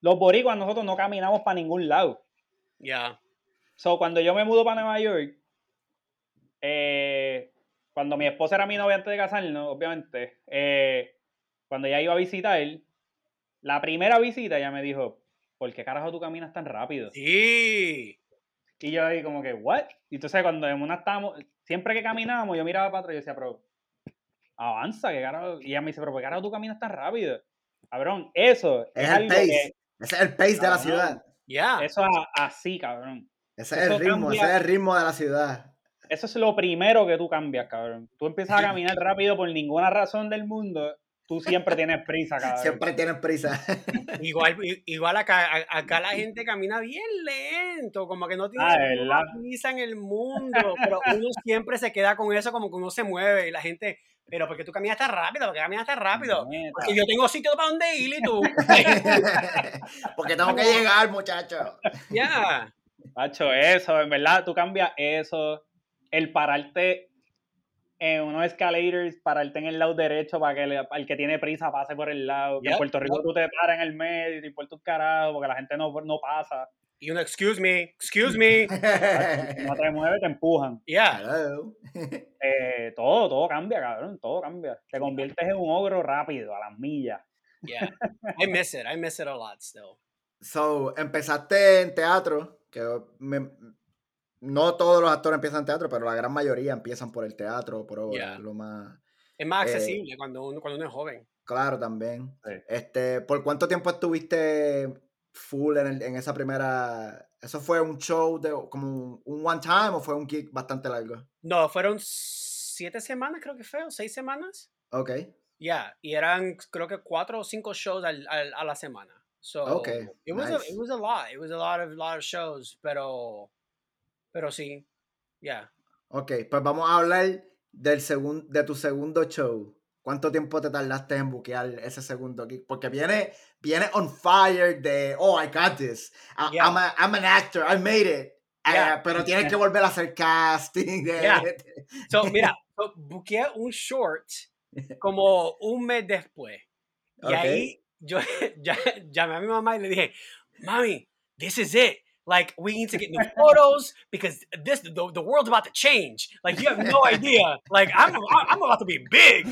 B: los boricuas nosotros no caminamos para ningún lado.
C: Yeah.
B: So, cuando yo me mudo para Nueva York, eh, cuando mi esposa era mi novia antes de casarnos, obviamente, eh, cuando ella iba a visitar, la primera visita ella me dijo, ¿por qué carajo tú caminas tan rápido?
C: Sí.
B: Y yo ahí como que, ¿what? Y entonces cuando en una estábamos, siempre que caminábamos, yo miraba para atrás y yo decía, pero, avanza, ¿qué carajo? Y ella me dice, pero ¿por qué carajo tú caminas tan rápido? Cabrón, eso
A: Es
B: es,
A: el
B: algo
A: pace.
B: que,
A: Ese es el pace de la ciudad.
C: Yeah.
B: eso es así, cabrón.
A: Ese es
B: Eso
A: el ritmo,
B: cambia-
A: ese es el ritmo de la ciudad.
B: Eso es lo primero que tú cambias, cabrón. Tú empiezas a caminar rápido por ninguna razón del mundo. Tú siempre tienes prisa, cabrón.
A: Siempre tienen prisa.
C: Igual, igual acá, acá la gente camina bien lento, como que no tiene
B: Ah,
C: prisa en el mundo, pero uno siempre se queda con eso, como que uno se mueve y la gente, pero porque tú caminas tan rápido, porque caminas tan rápido,
B: Neta.
C: porque yo tengo sitio para donde ir y tú,
A: Porque tengo que llegar, muchachos.
C: ya,
B: Macho, eso, en verdad, tú cambias eso. El pararte en unos escalators, pararte en el lado derecho para que el, el que tiene prisa pase por el lado. Que en Puerto Rico tú te paras en el medio y te importa un carajo porque la gente no, no pasa.
C: Y uno, excuse me, excuse me,
B: Si no te mueves, te empujan.
C: yeah,
A: Hello.
B: Eh, todo, todo cambia, cabrón, todo cambia. Te conviertes en un ogro rápido, a las millas.
C: yeah, I miss it, I miss it a lot still,
A: So, empezaste en teatro, que me- no todos los actores empiezan en teatro, pero la gran mayoría empiezan por el teatro, por
C: Yeah.
A: lo más
C: es más
A: Eh,
C: accesible cuando uno, cuando uno es joven.
A: claro también.
B: Sí.
A: Este, ¿por cuánto tiempo estuviste full en, el- en esa primera? ¿Eso fue un show de como un, one time o fue un gig bastante largo?
C: No, fueron siete semanas creo que fue, o seis semanas.
A: Ok,
C: Yeah, y eran creo que cuatro o cinco shows al, al- a la semana. So
A: Okay,
C: it was a,
A: nice.
C: it was a lot. It was a lot of lot of shows, pero pero sí. Yeah.
A: ok, pues vamos a hablar del segun- de tu segundo show. ¿Cuánto tiempo te tardaste en buquear ese segundo gig? Porque viene, viene on fire de, oh, I got this. I-
C: Yeah.
A: I'm, a- I'm an actor, I made it. Ah,
C: Yeah.
A: pero tienes que volver a hacer casting.
C: Yeah. So mira, so, buqueé un short como un mes después. Y
A: Ok.
C: ahí yo ya, llamé a mi mamá y le dije, "Mami, this is it. Like we need to get new photos because this the, the world's about to change. Like you have no idea. Like I'm I'm about to be big."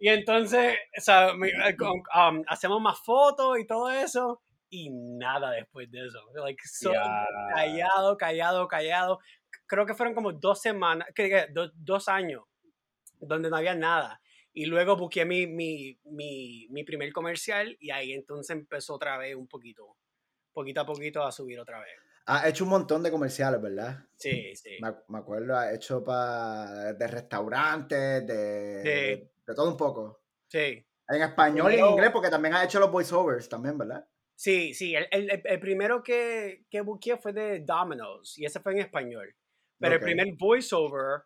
C: Y entonces, o sea, me- eh, um, hacemos más fotos y todo eso. y nada después de eso. Like, so callado, callado, callado. Creo que fueron como dos semanas, que, dos años donde no había nada. Y luego busqué mi, mi, mi, mi, primer comercial y ahí entonces empezó otra vez un poquito, poquito a poquito a subir otra vez.
A: Ha hecho un montón de comerciales, ¿verdad?
C: Sí, sí.
A: Me, acuerdo, ha hecho para de restaurantes, de, de, todo un poco.
C: Sí.
A: En español y en inglés, porque también ha hecho los voiceovers también, ¿verdad?
C: Sí, sí. El, el, el primero que, que busqué fue de Domino's y ese fue en español. Pero el primer voiceover.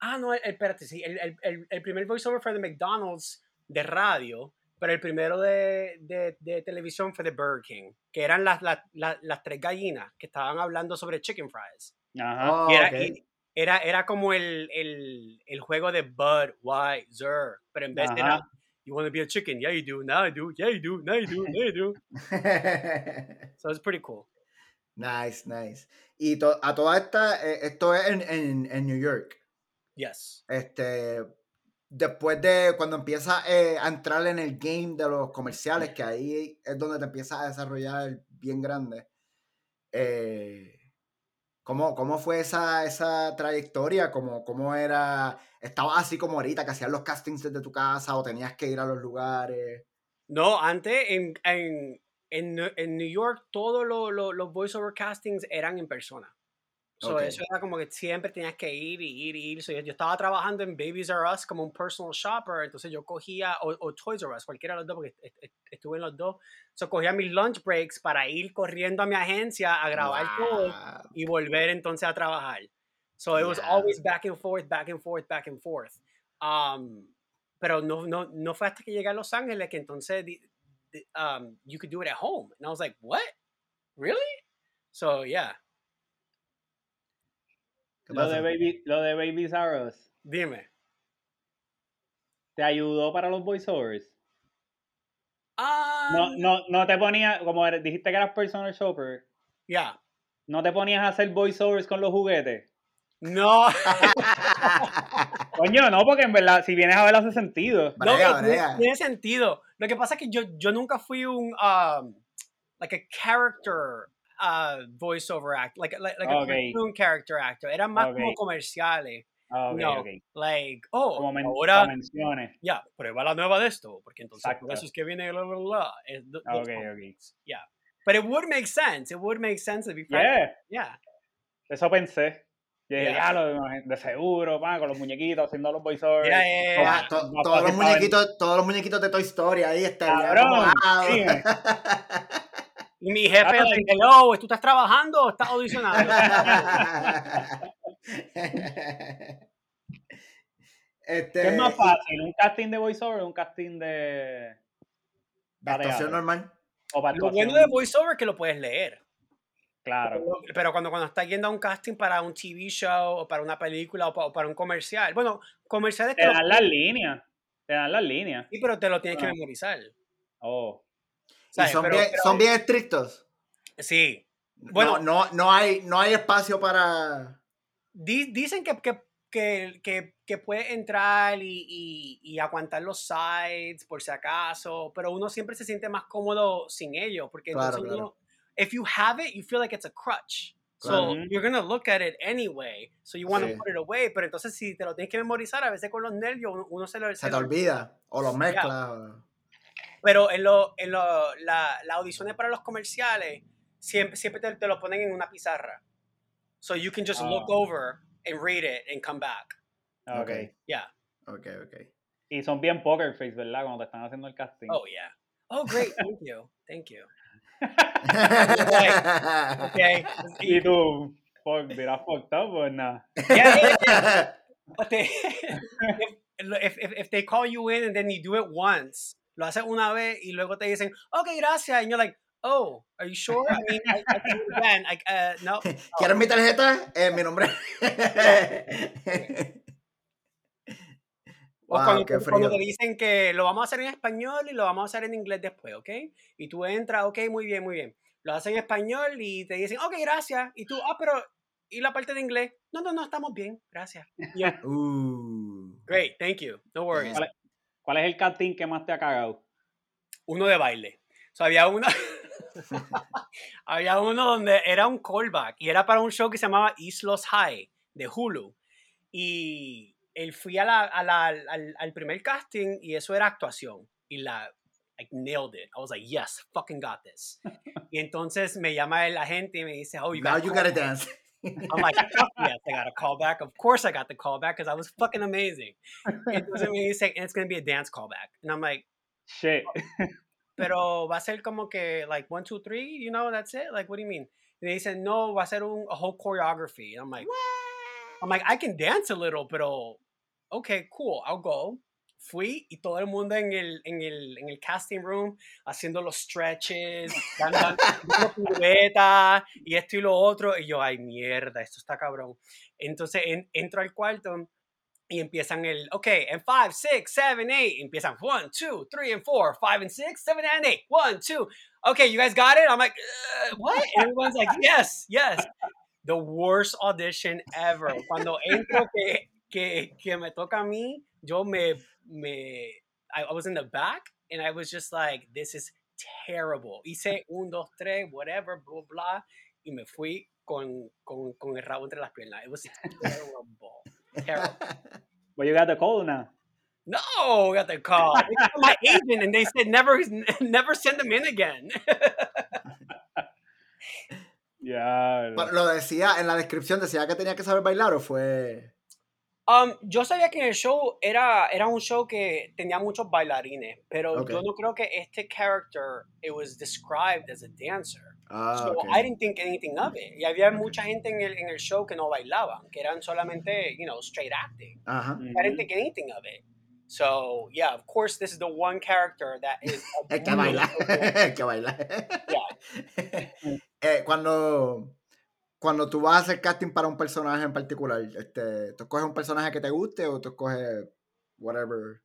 C: Ah, no, espérate, sí. El, el, el primer voiceover fue de McDonald's de radio pero el primero de, de, de, televisión fue de Burger King, que eran las, las, las, tres gallinas que estaban hablando sobre chicken fries.
B: Ajá.
C: era, era, era, como el, el, el, juego de Budweiser, pero en vez de era, you want to be a chicken, yeah you do, now I do, yeah you do, now you do, yeah you do. so it's pretty cool.
A: Nice, nice. Y to, a toda esta, eh, esto es en, en, en New York.
C: Yes.
A: Este, después de cuando empiezas eh, a entrar en el game de los comerciales, que ahí es donde te empiezas a desarrollar bien grande. Eh, ¿cómo, ¿cómo, fue esa, esa trayectoria? ¿Cómo, ¿Cómo era? ¿Estabas así como ahorita, que hacías los castings desde tu casa o tenías que ir a los lugares?
C: No, antes en, en, en, en New York todos los voiceover castings eran en persona. So, Eso era como que siempre tenías que ir y ir y ir. yo, estaba trabajando en Babies R Us como un personal shopper, entonces yo cogía, o, Toys R Us, cualquiera de los dos, porque estuve en los dos. So, cogía mis lunch breaks para ir corriendo a mi agencia a grabar todo y volver entonces a trabajar. So it was always back and forth, back and forth, back and forth. Um, pero no, no, no fue hasta que llegué a Los Ángeles que entonces um, you could do it at home. And I was like, what? Really? So yeah.
B: Lo de, Baby, lo de Baby
C: Dime.
B: ¿Te ayudó para los voiceovers?
C: Ah.
B: No, no, no te ponía, como dijiste que eras personal shopper.
C: Ya.
B: ¿No te ponías a hacer voiceovers con los juguetes?
C: No.
B: Coño, no, porque en verdad, si vienes a ver, hace sentido.
C: No, tiene, sentido. Lo que pasa es que yo, yo nunca fui un, um, like a character uh, voiceover act, like like, like okay. a cartoon character actor. Eran más okay. como comerciales.
B: Okay,
C: no,
B: okay.
C: like, oh,
B: como men
C: ahora,
B: menciones.
C: Ya, yeah, prueba la nueva de esto, porque entonces Exacto. por eso es que viene bla, bla, bla. Es,
B: okay, okay.
C: Yeah. But it would make sense. It would make sense to be frank.
B: Yeah.
C: Yeah.
B: Eso pensé. Yo dije, yeah. ya, de seguro, pa, con los muñequitos, haciendo los voiceovers.
C: Yeah, yeah, yeah.
A: To, to, todos, los muñequitos, todos los muñequitos de Toy Story ahí están.
B: Cabrón,
C: Y mi jefe le dice, hello, ¿tú estás trabajando o estás audicionando?
A: este,
B: ¿Qué es más fácil? ¿Un casting de voiceover o un casting de...
A: de actuación normal?
B: O
C: Lo bueno de voiceover es que lo puedes leer.
B: Claro.
C: Pero, cuando, cuando estás yendo a un casting para un TV show o para una película o para, o para un comercial, bueno, comerciales...
B: Te dan las líneas. Te dan las líneas.
C: Sí, pero te lo tienes que ah. memorizar.
B: Oh
A: son, bien, son bien estrictos.
C: Sí.
A: Bueno, no, no, hay, no hay espacio para.
C: dicen que, que, que, que, puede entrar y, y, aguantar los sides por si acaso, pero uno siempre se siente más cómodo sin ellos, porque claro, entonces claro. uno, if you have it, you feel like it's a crutch. So you're going to look at it anyway. So you want to sí. put it away. Pero entonces si te lo tienes que memorizar, a veces con los nervios uno, se lo...
A: Se, se te lo, olvida. O lo mezcla. Yeah.
C: Pero en, lo, en lo, la, las audiciones para los comerciales siempre, siempre te, te, lo ponen en una pizarra. So you can just oh. look over and read it and come back.
B: Okay.
C: Yeah.
A: Okay, okay.
B: Y son bien poker face, ¿verdad? Cuando te están haciendo el casting.
C: Oh, yeah. Oh, great. Thank you. Thank you. okay.
B: Y tú, fuck, dirás fucked up or not?
C: Yeah, yeah, yeah. But they, if, if, if they call you in and then you do it once, lo haces una vez y luego te dicen, ok, gracias, and you're like, oh, are you sure? I mean, I, I can again. I, uh, no.
A: ¿Quieres mi tarjeta? Eh, mi nombre.
C: o cuando, cuando, te dicen que lo vamos a hacer en español y lo vamos a hacer en inglés después, ¿ok? Y tú entras, ok, muy bien, muy bien. Lo hacen en español y te dicen, ok, gracias. Y tú, ah, pero, ¿y la parte de inglés? No, no, no, estamos bien, gracias.
A: Yeah. Uh.
C: Great, thank you. No worries.
B: ¿Cuál es el casting que más te ha cagado?
C: Uno de baile. O sea, había una. Había uno donde era un callback y era para un show que se llamaba East Los High de Hulu. Y él fui a la, a la, al, al primer casting y eso era actuación. Y la, like, nailed it. I was like, yes, fucking got this. y entonces me llama el agente y me dice, oh, you
A: Now
C: got
A: you gotta dance.
C: I'm like, yes, I got a callback. Of course I got the callback because I was fucking amazing. Entonces me dice, and it's going to be a dance callback. And I'm like,
B: Shit.
C: Oh, pero va a ser como que, like, one, two, three, you know, that's it? Like, what do you mean? Y me dicen, no, va a ser un, a whole choreography. And I'm like, what? I'm like, I can dance a little, pero, okay, cool, I'll go. Fui y todo el mundo en el, en el, en el casting room haciendo los stretches, dando, dando y esto y lo otro. Y yo, ay, mierda, esto está cabrón. Entonces en- entro al cuarto y empiezan el, ok, en 5, 6, 7, 8. Empiezan 1, 2, 3, and 4, 5 and 6, 7 and 8. 1, 2. Okay, you guys got it? I'm like, "Uh, what? Everyone's like, yes, yes. The worst audition ever. Cuando entro que, que, que me toca a mí, yo me, me, I, I was in the back and I was just like, this is terrible. Hice un, dos, tres, whatever, blah, blah. Y me fui con, con, con el rabo entre las piernas. It was terrible. Terrible.
B: But you got the call now.
C: No, got the call. My agent and they said never, never send them in again.
A: Pero Lo decía, en la descripción decía que tenía que saber bailar o fue.
C: Um, yo sabía que el show era, era un show que tenía muchos bailarines, pero
A: Ok.
C: yo no creo que este character it was described as a dancer.
A: Ah,
C: so
A: ok.
C: I didn't think anything of it. Y había mucha gente en el, en el show que no bailaban, que eran solamente, you know, straight acting.
A: Ajá.
B: Ujú.
C: I didn't think anything of it. So yeah, of course, this is the one character that is.
A: que baila. que baila.
C: Yeah.
A: Eh, cuando, cuando tú vas a hacer casting para un personaje en particular, este, ¿tú escoges un personaje que te guste o tú escoges whatever?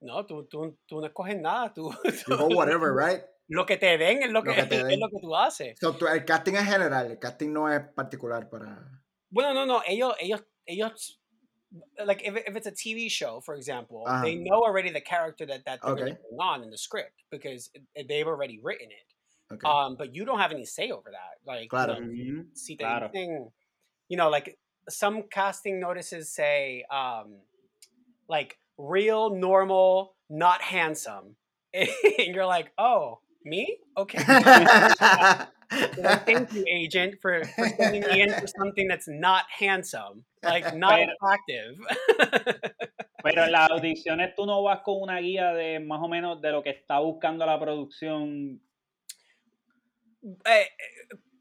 C: No, tú, tú, tú no escoges nada, tú,
A: go whatever, right?
C: lo que te den es lo que,
A: que te
C: es lo que tú haces.
A: So, tú- el casting es general, el casting no es particular para...
C: Bueno, no, no, ellos, ellos, ellos, like if, if it's a TV show, for example, they know already the character that, that they're
A: Okay.
C: bring on in the script because they've already written it.
A: Okay.
C: Um, but you don't have any say over that. Like, you know, si te
B: Claro.
C: dicen, you know, like some casting notices say, um, like real, normal, not handsome, and you're like, oh, me? Okay. Thank you, agent, for, for sending me in for something that's not handsome, like not
B: Pero-
C: attractive.
B: Pero en las audiciones tú no vas con una guía de más o menos de lo que está buscando la producción.
C: Eh, eh,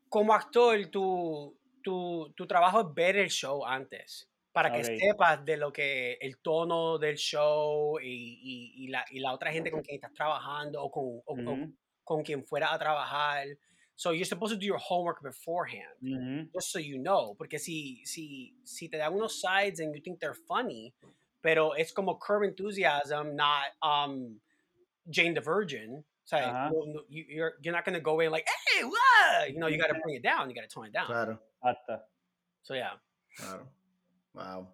C: como actor, tu, tu, tu trabajo es ver el show antes, para que sepas de lo que el tono del show y, y- y la, y la otra gente con quien estás trabajando o con, o- o
B: Ujú,
C: con quien fuera a trabajar. So you're supposed to do your homework beforehand.
B: ujú.
C: just so you know, porque si, si, si te dan unos sides and you think they're funny, pero es como Curb Enthusiasm, not um, Jane the Virgin. O sea,
B: Ajá.
C: no- no, you, you're, you're not going to go in like, hey, what? You know, you got to bring it down. You got to tone it down.
A: claro,
B: Hasta.
C: So, yeah.
A: claro. Wow.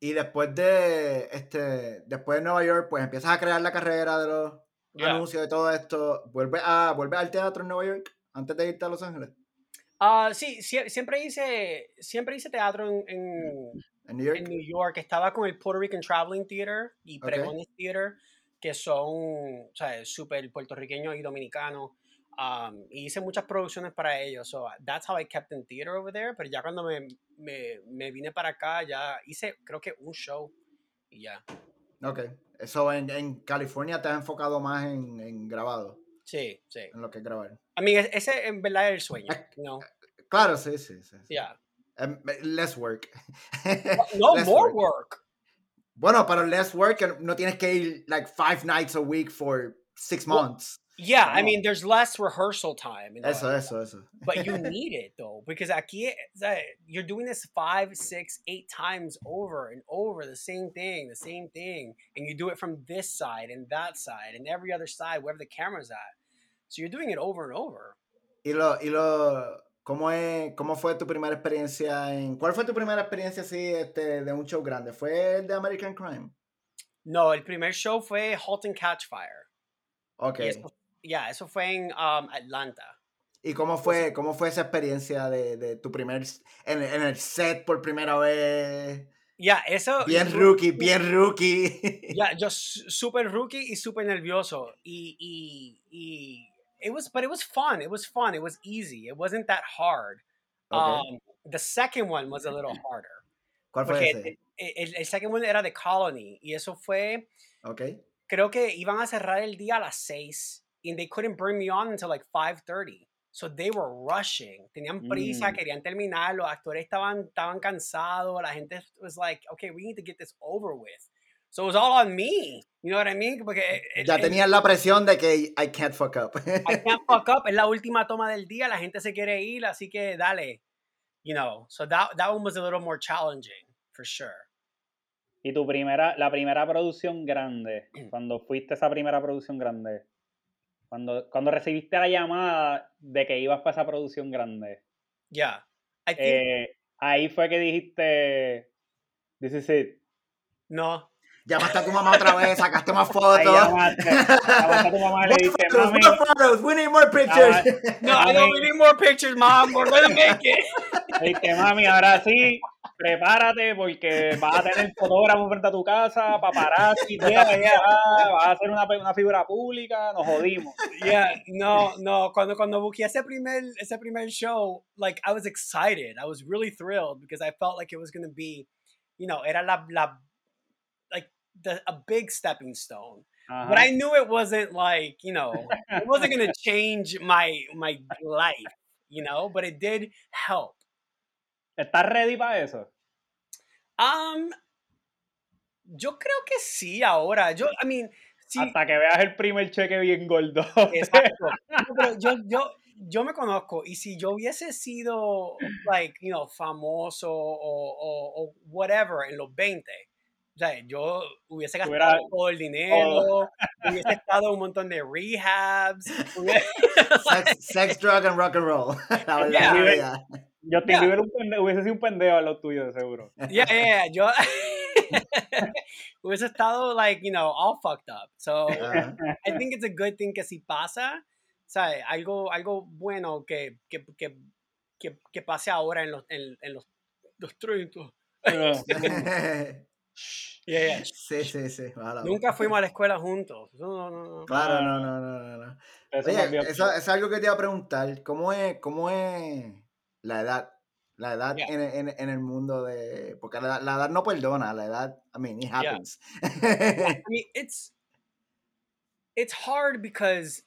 A: Y después de este, después de Nueva York, pues empiezas a crear la carrera de los
C: Yeah.
A: anuncios de todo esto. ¿Vuelves a, vuelves al teatro en Nueva York antes de irte a Los Ángeles?
C: Ah, sí, sie- siempre hice, siempre hice teatro en, en,
A: ¿En New York?
C: en New York. Estaba con el Puerto Rican Traveling Theater y. Pregones Theater, que son, o sea, súper puertorriqueños y dominicanos. Um, y hice muchas producciones para ellos. So that's how I kept in theater over there. Pero ya cuando me, me, me vine para acá, ya hice, creo que un show y ya.
A: Ok. Eso en, en California te has enfocado más en, en grabado,
C: Sí, sí.
A: en lo que es grabar.
C: I mean, e- ese en verdad es el sueño, you know?
A: Claro, sí, sí. sí. sí.
C: Yeah.
A: Em, less work.
C: No,
A: Less
C: more
A: work.
C: work.
A: Bueno, pero less work, no tienes que ir like five nights a week for six
C: Well,
A: months.
C: Yeah, I mean, there's less rehearsal time. you know,
A: Eso, eso, eso.
C: but you need it though because aquí you're doing this five six eight times over and over the same thing the same thing and you do it from this side and that side and every other side wherever the camera's at so you're doing it over and over
A: Y lo, y lo, ¿cómo, es, ¿cómo fue tu primera experiencia en, cuál fue tu primera experiencia así este, de un show grande? ¿Fue el de American Crime?
C: no el primer show fue halt and catch fire
A: Ok.
C: ya, eso fue en um, Atlanta.
A: ¿Y cómo fue, cómo fue esa experiencia de, de tu primer, en, en, el set por primera vez?
C: Ya, eso...
A: Bien rookie, bien rookie.
C: Ya, yo súper rookie y súper nervioso. Y, y, y, it was, but it was fun. It was fun. It was easy. It wasn't that hard.
A: Okay.
C: Um, the second one was a little harder.
A: ¿Cuál fue ese?
C: el, el second one era The Colony. Y eso fue...
A: Ok.
C: Creo que iban a cerrar el día a las 6 and they couldn't bring me on until like 5.30. So they were rushing. Tenían prisa,
B: Mm.
C: querían terminar, los actores estaban, estaban cansados, la gente was like, okay, we need to get this over with. So it was all on me. You know what I mean? Porque el-
A: Ya tenías la presión de que I can't fuck up.
C: I can't fuck up. Es la última toma del día, la gente se quiere ir, así que dale. You know, so that, that one was a little more challenging, for sure.
B: Y tu primera, la primera producción grande, cuando fuiste a esa primera producción grande, cuando, cuando recibiste la llamada de que ibas para esa producción grande,
C: Yeah. I think,
B: eh, ahí fue que dijiste, this is it.
C: no.
A: Llamaste a tu mamá otra vez, sacaste más fotos.
B: llamaste, llamaste a tu mamá y le dijiste, mami,
A: more photos, we need more pictures.
C: No, I know we need more pictures, mom. We're gonna make it.
B: le dijiste, mami, ahora sí, prepárate porque vas a tener fotógrafo frente a tu casa, paparazzi, toda esta
C: Yeah, yeah.
B: pendejada, vas a hacer una, una figura pública, nos jodimos.
C: Yeah, no, no. Cuando cuando busqué ese primer ese primer show, like I was excited. I was really thrilled because I felt like it was gonna be, you know, era la la the a big stepping stone.
B: Ajá.
C: But I knew it wasn't like you know it wasn't gonna change my my life, you know. But it did help.
B: ¿Estás ready para eso?
C: Um, yo creo que sí ahora. Yo, I mean, sí.
B: Hasta que veas el primer cheque bien gordo.
C: Exacto. Pero yo, yo, yo me conozco y si yo hubiese sido, like, you know, famoso o, o, o whatever en los 20, o sea, yo hubiese gastado
B: Hubiera-
C: todo el dinero, hubiese estado un montón de rehabs. hubiese-
A: Sex, sex, drug and rock and roll. La verdad,
C: Yeah.
A: verdad.
B: Justin
C: Yeah.
B: Bieber un hubiese sido un pendejo a los tuyos, de seguro.
C: yeah, yeah, yo hubiese estado, like, you know, all fucked up. So. I think it's a good thing que si pasa, ¿sabes? Algo, algo bueno que, que, que, que, que pase ahora en los, en, en los, los 30. Yeah, yeah.
A: Sí, sí, sí. ojalá.
C: Nunca fuimos a la escuela juntos. No, no, no.
A: Claro, no, no, no, no, no. Oye, eso, es algo que te iba a preguntar. ¿Cómo es, cómo es la edad? La edad
C: Yeah.
A: en, en, en el mundo de... Porque la, la edad no perdona, la edad, I mean, it happens.
C: I mean, it's it's hard because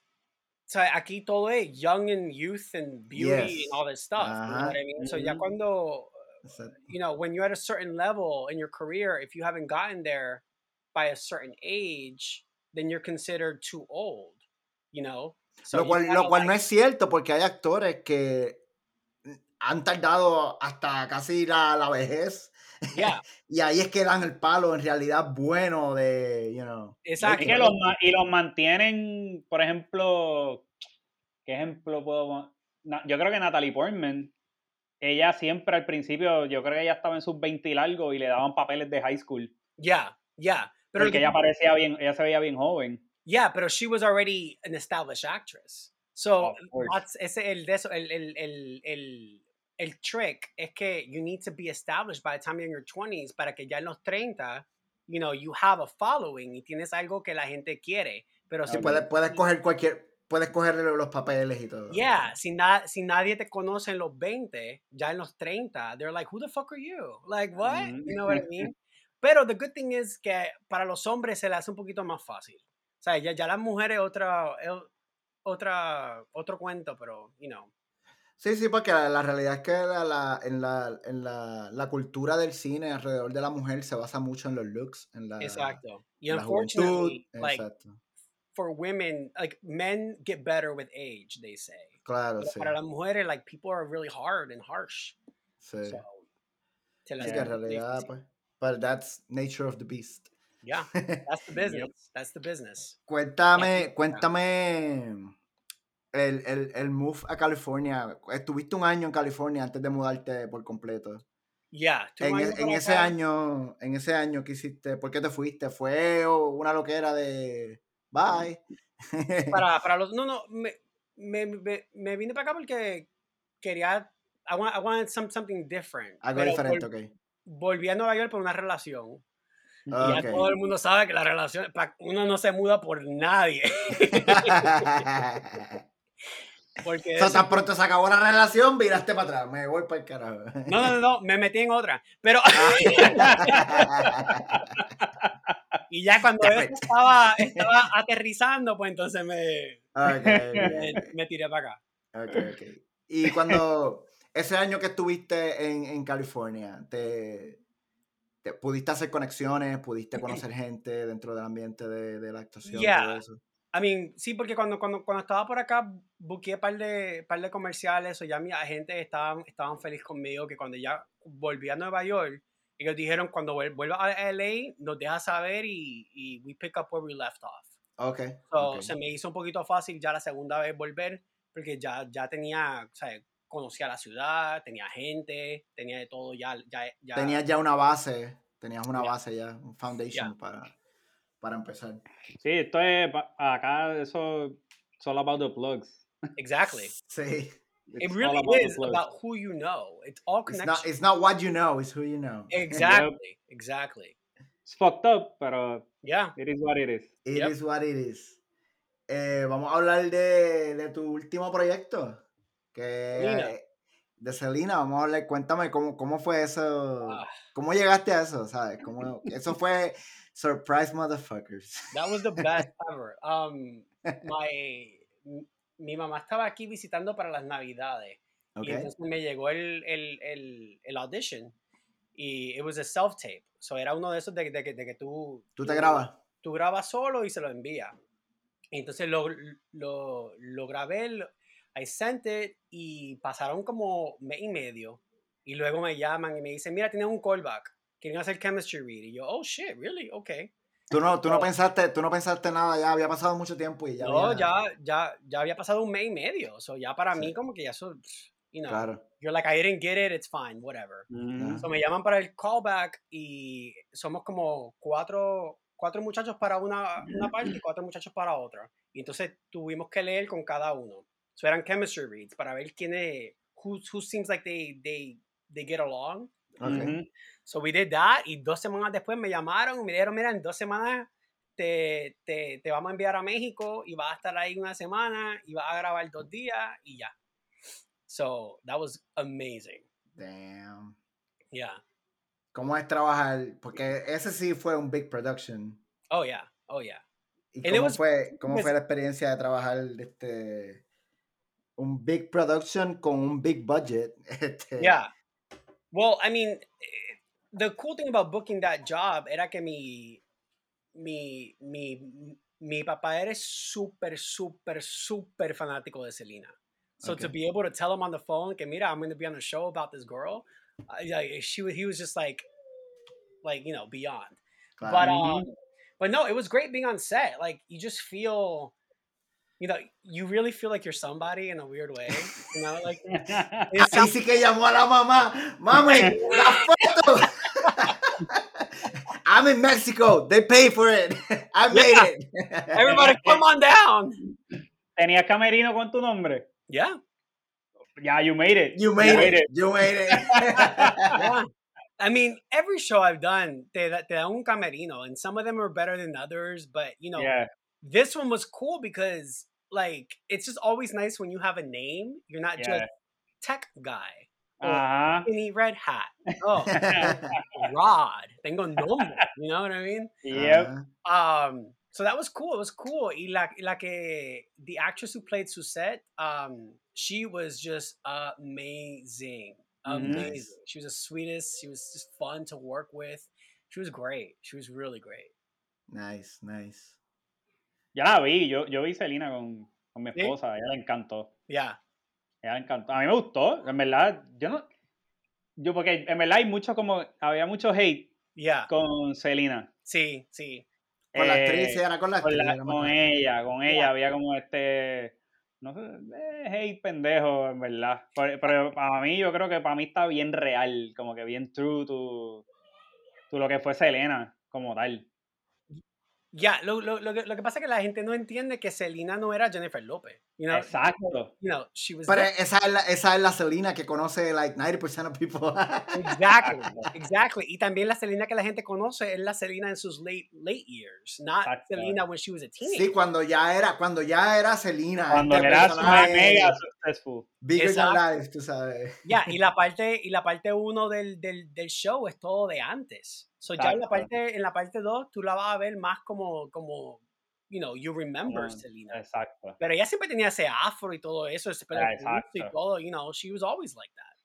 C: so aquí todo es young and youth and beauty
A: Yes.
C: and all this stuff. You know I mean? So ya
B: Mhm.
C: cuando. You know when you're at a certain level in your career, if you haven't gotten there by a certain age, then you're considered too old. You know. So
A: lo cual, lo cual
C: like-
A: no es cierto porque hay actores que han tardado hasta casi la, la vejez
C: Yeah,
A: y ahí es que dan el palo en realidad bueno de, you know.
C: exacto.
B: Es que los, y los mantienen, por ejemplo, ¿qué ejemplo puedo na- Yo creo que Natalie Portman, ella siempre al principio, yo creo que ella estaba en sus 20 y largo y le daban papeles de high school.
C: Yeah, yeah. Pero
B: Porque
C: que
B: ella parecía bien, ella se veía bien joven.
C: Yeah, pero she was already an established actress. So ese el de eso, el, el, el, el, el trick es que you need to be established by the time you're in your 20s para que ya en los 30, you know, you have a following y tienes algo que la gente quiere. Pero si
A: puedes, puedes coger cualquier, puedes coger los papeles y todo.
C: Yeah, si, na- si nadie te conoce en los 20, ya en los 30, they're like, who the fuck are you? Like, what?
B: Mhm.
C: You know what I mean? Pero the good thing is que para los hombres se le hace un poquito más fácil. O sea, ya, ya las mujeres otra, es otra, otro cuento, pero, you know.
A: Sí, sí, porque la, la realidad es que la, la- en, la, en la, la cultura del cine alrededor de la mujer se basa mucho en los looks, en la,
C: Exacto. Y
A: la juventud.
C: unfortunately, like,
A: Exacto.
C: For women, like, men get better with age, they say.
A: Claro,
C: Pero
A: sí.
C: para las mujeres, like, people are really hard and harsh.
A: sí.
C: So,
A: en realidad,
C: difícil.
A: pues. But that's nature of the beast.
C: Yeah, that's the business. That's the business.
A: Cuéntame, cuéntame el, el, el move a California. Estuviste un año en California antes de mudarte por completo.
C: Yeah.
A: En, e- en
C: por
A: ese año, en ese año que hiciste, ¿por qué te fuiste? ¿Fue una loquera de bye.
C: Para, para los, no, no, me, me, me, me vine para acá porque quería, I, want, I wanted some, something different.
A: Algo diferente,
C: vol-
A: ok.
C: Volví a Nueva York por una relación. Y ya todo el mundo sabe que la relación, uno no se muda por nadie. Porque
A: So,
C: eso-
A: tan pronto se acabó la relación, viraste para atrás. Me voy para el carajo.
C: no, no, no, no, me metí en otra. Pero, y ya cuando
A: Ya
C: estaba, estaba aterrizando, pues entonces me,
A: Ok,
C: me, me tiré para acá.
A: Y cuando ese año que estuviste en, en California, te, te- pudiste hacer conexiones, pudiste conocer gente dentro del ambiente de, de la actuación,
C: Yeah.
A: todo eso.
C: I mean, sí, porque cuando, cuando, cuando estaba por acá, busqué un par de, par de comerciales, o ya mi agente estaban, estaban feliz conmigo, que cuando ya volví a Nueva York, ellos dijeron, cuando vuel- vuelva a LA, nos deja saber y, y we pick up where we left off.
A: Ok.
C: So,
A: ok.
C: Se me hizo un poquito fácil ya la segunda vez volver, porque ya, ya tenía, o sea, conocía la ciudad, tenía gente, tenía de todo, ya, ya, ya
A: Tenías ya una base, tenías una
C: Yeah.
A: base ya, un foundation para, para empezar.
B: Sí, esto es, acá eso, it's all about the plugs.
C: exactly.
A: Sí.
C: It
B: It's all
C: really is about who you know. It's all
A: It's
C: connection.
A: not, it's not what you know, it's who you know.
C: Exactly, exactly.
B: It's fucked up, pero
C: Yeah.
B: it is what it is.
A: It
C: Yep.
A: is what it is. Eh, vamos a hablar de, de tu último proyecto. Que,
C: Selena.
A: eh, de Selena, vamos a hablar, cuéntame cómo, cómo fue eso,
C: Ah.
A: cómo llegaste a eso, ¿sabes? ¿Cómo, eso fue Surprise Motherfuckers.
C: That was the best ever. Um, my, mi mamá estaba aquí visitando para las navidades
A: ¿Ok?
C: y entonces me llegó el, el, el, el audition y it was a self-tape. So era uno de esos de, de que- de que tú...
A: ¿Tú te grabas?
C: Tú grabas solo y se lo envía. Entonces lo, lo, lo grabé, lo- I sent it y pasaron como mes y medio y luego me llaman y me dicen, mira, tienes un callback. Quieren hacer chemistry read. Y yo, oh shit, really? Okay.
A: ¿Tú no, tú no pensaste, tú no pensaste nada, ya había pasado mucho tiempo y ya
C: no,
A: había-
C: ya, ya, ya había pasado un mes y medio. So ya para
A: Sí.
C: mí como que ya eso, you know,
A: Claro.
C: you're like, I didn't get it, it's fine, whatever.
B: Mhm.
C: So me llaman para el callback y somos como cuatro, cuatro muchachos para una, una parte y cuatro muchachos para otra. Y entonces tuvimos que leer con cada uno. So eran chemistry reads para ver quién es, who, who seems like they, they, they get along.
A: Ok.
B: Mhm.
C: So we did that y dos semanas después me llamaron y me dijeron, mira, en dos semanas te, te, te vamos a enviar a México y vas a estar ahí una semana y vas a grabar dos días y ya. So that was amazing.
A: Damn.
C: Yeah.
A: ¿Cómo es trabajar? Porque ese sí fue un big production.
C: Oh yeah. Oh yeah.
A: ¿Y cómo,
C: was-
A: fue, cómo
C: was-
A: fue la experiencia de trabajar este, un big production con un big budget? Este,
C: Yeah. Well, I mean, the cool thing about booking that job era que mi, mi, mi, mi papá era súper, súper, súper fanático de Selena. So to be able to tell him on the phone, que mira, I'm going to be on a show about this girl, like, she, he was just like, like, you know, beyond. But
B: Mhm.
C: um, but no, it was great being on set. Like you just feel, you know, you really feel like you're somebody in a weird way. You know, like it
A: Ahí
C: sounds-
A: sí que llamó a la mamá. Mami, la foto. I'm in Mexico. They pay for it. I made it.
C: everybody, come on down.
B: ¿Tenías camerino con tu nombre?
C: Yeah,
B: Yeah, you made it.
A: You made it. You made it.
C: yeah. I mean, every show I've done, te, da- te da un camerino, and some of them are better than others. But you know,
B: Yeah.
C: this one was cool because like it's just always nice when you have a name. You're not
B: Yeah.
C: just tech guy. Or
B: Ajá.
C: Skinny red hat. Oh, Rod. Tengo nombre. You know what I mean?
B: Yep.
A: Ah,
C: Um, so that was cool. It was cool. Y la, la que the actress who played Suzette, um, she was just amazing. Amazing.
A: Nice.
C: She was the sweetest. She was just fun to work with. She was great. She was really great.
A: nice, nice.
B: Ya la vi, yo, yo vi Selena con, con mi esposa, a ella le encantó.
C: Yeah.
B: A ella le encantó. A mí me gustó, en verdad, yo no. Yo, porque en verdad hay mucho como. Había mucho hate
C: Yeah.
B: con Selena.
C: Sí, sí.
A: Con la
B: Eh,
A: actriz, sí, era con la
B: con,
A: actriz.
B: la- con ella, con ella
C: Yeah.
B: había como este. No sé, eh, hate pendejo, en verdad. Pero, pero para mí, yo creo que para mí está bien real, como que bien true to, to lo que fue Selena, como tal.
C: Ya, lo, lo, lo, que, lo que pasa es que la gente no entiende que Selena no era Jennifer López. You know,
B: Exacto.
C: you know, she was
A: Pero esa es, la, esa es la Selena que conoce like 90% of people.
C: Exactly, exactly. Y también la Selena que la gente conoce es la Selena en sus late, late years, not
B: Exacto.
C: Selena when she was a teenager.
A: sí, cuando ya era, cuando ya era Selena.
B: Cuando
A: este
B: era
A: personaje
B: mega successful.
A: Bigger than life, tú sabes.
C: Ya, y la parte y la parte uno del, del, del show es todo de antes. So ya en la parte en la parte 2 tú la vas a ver más como como you know, you remember
B: Como-
C: Selena.
B: Exacto.
C: Pero ella siempre tenía ese afro y todo eso, ese pelo
B: Ah,
C: corto y todo, you know, she was always like that.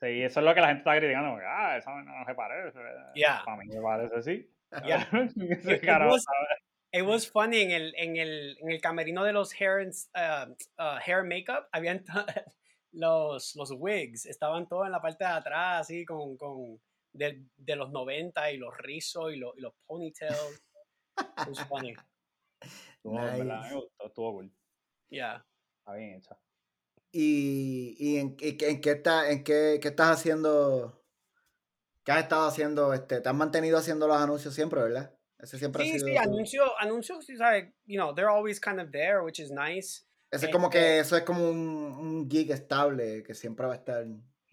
B: Sí, eso es lo que la gente está criticando. porque, Ah, esa no, se parece.
C: Yeah.
B: Para mí me parece sí.
C: Yeah. It was-. It was funny en el, en el, en el camerino de los hair, and uh, uh, hair makeup, habían los, los wigs, estaban todos en la parte de atrás, así, con, con de, de los 90 y los rizos y, los y los ponytails. It was funny.
B: Estuvo, en verdad,
A: Nice.
B: me gustó, estuvo cool.
C: Yeah.
B: Está bien hecha.
A: ¿Y, y en, y qué- en qué, está, en qué, qué estás haciendo? ¿Qué has estado haciendo? Este, ¿Te has mantenido haciendo los anuncios siempre, verdad? Ese siempre ha
C: Sí,
A: sido
C: sí, anuncios, tú sabes, you know, they're always kind of there, which is nice.
A: Ese es como
C: este-
A: que eso es como un, un gig estable que siempre va a estar.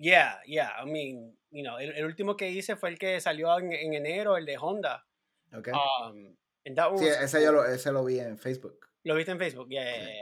C: Yeah, yeah, I mean, you know, el, el último que hice fue el que salió en, en enero, el de Honda.
A: ¿ok?
C: Um, and that
A: sí,
C: was
A: ese yo lo, ese lo vi en Facebook.
C: Lo viste en Facebook, yeah, yeah, yeah,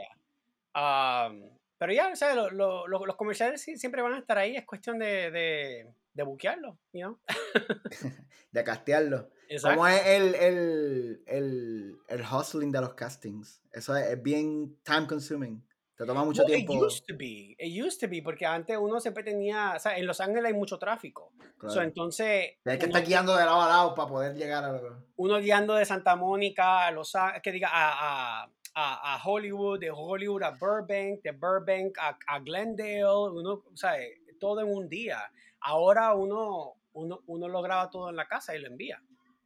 C: yeah. Um, pero ya, o sea, lo- lo- lo- los comerciales siempre van a estar ahí, es cuestión de, de, de buquearlo, you know?
A: De castearlo.
C: Exacto.
A: ¿Cómo es el, el, el, el hustling de los castings? Eso es, es bien time consuming. Te toma mucho
C: Well,
A: tiempo.
C: It used to be, it used to be, porque antes uno siempre tenía, o sea, en Los Ángeles hay mucho tráfico.
A: claro.
C: So, entonces,
A: Hay que estar guiando de lado a lado para poder llegar a
C: uno guiando de Santa Mónica a Los Á- que diga, a, a, a, a Hollywood, de Hollywood a Burbank, de Burbank a, a Glendale, uno, o sea, todo en un día. Ahora uno, uno, uno lo graba todo en la casa y lo envía.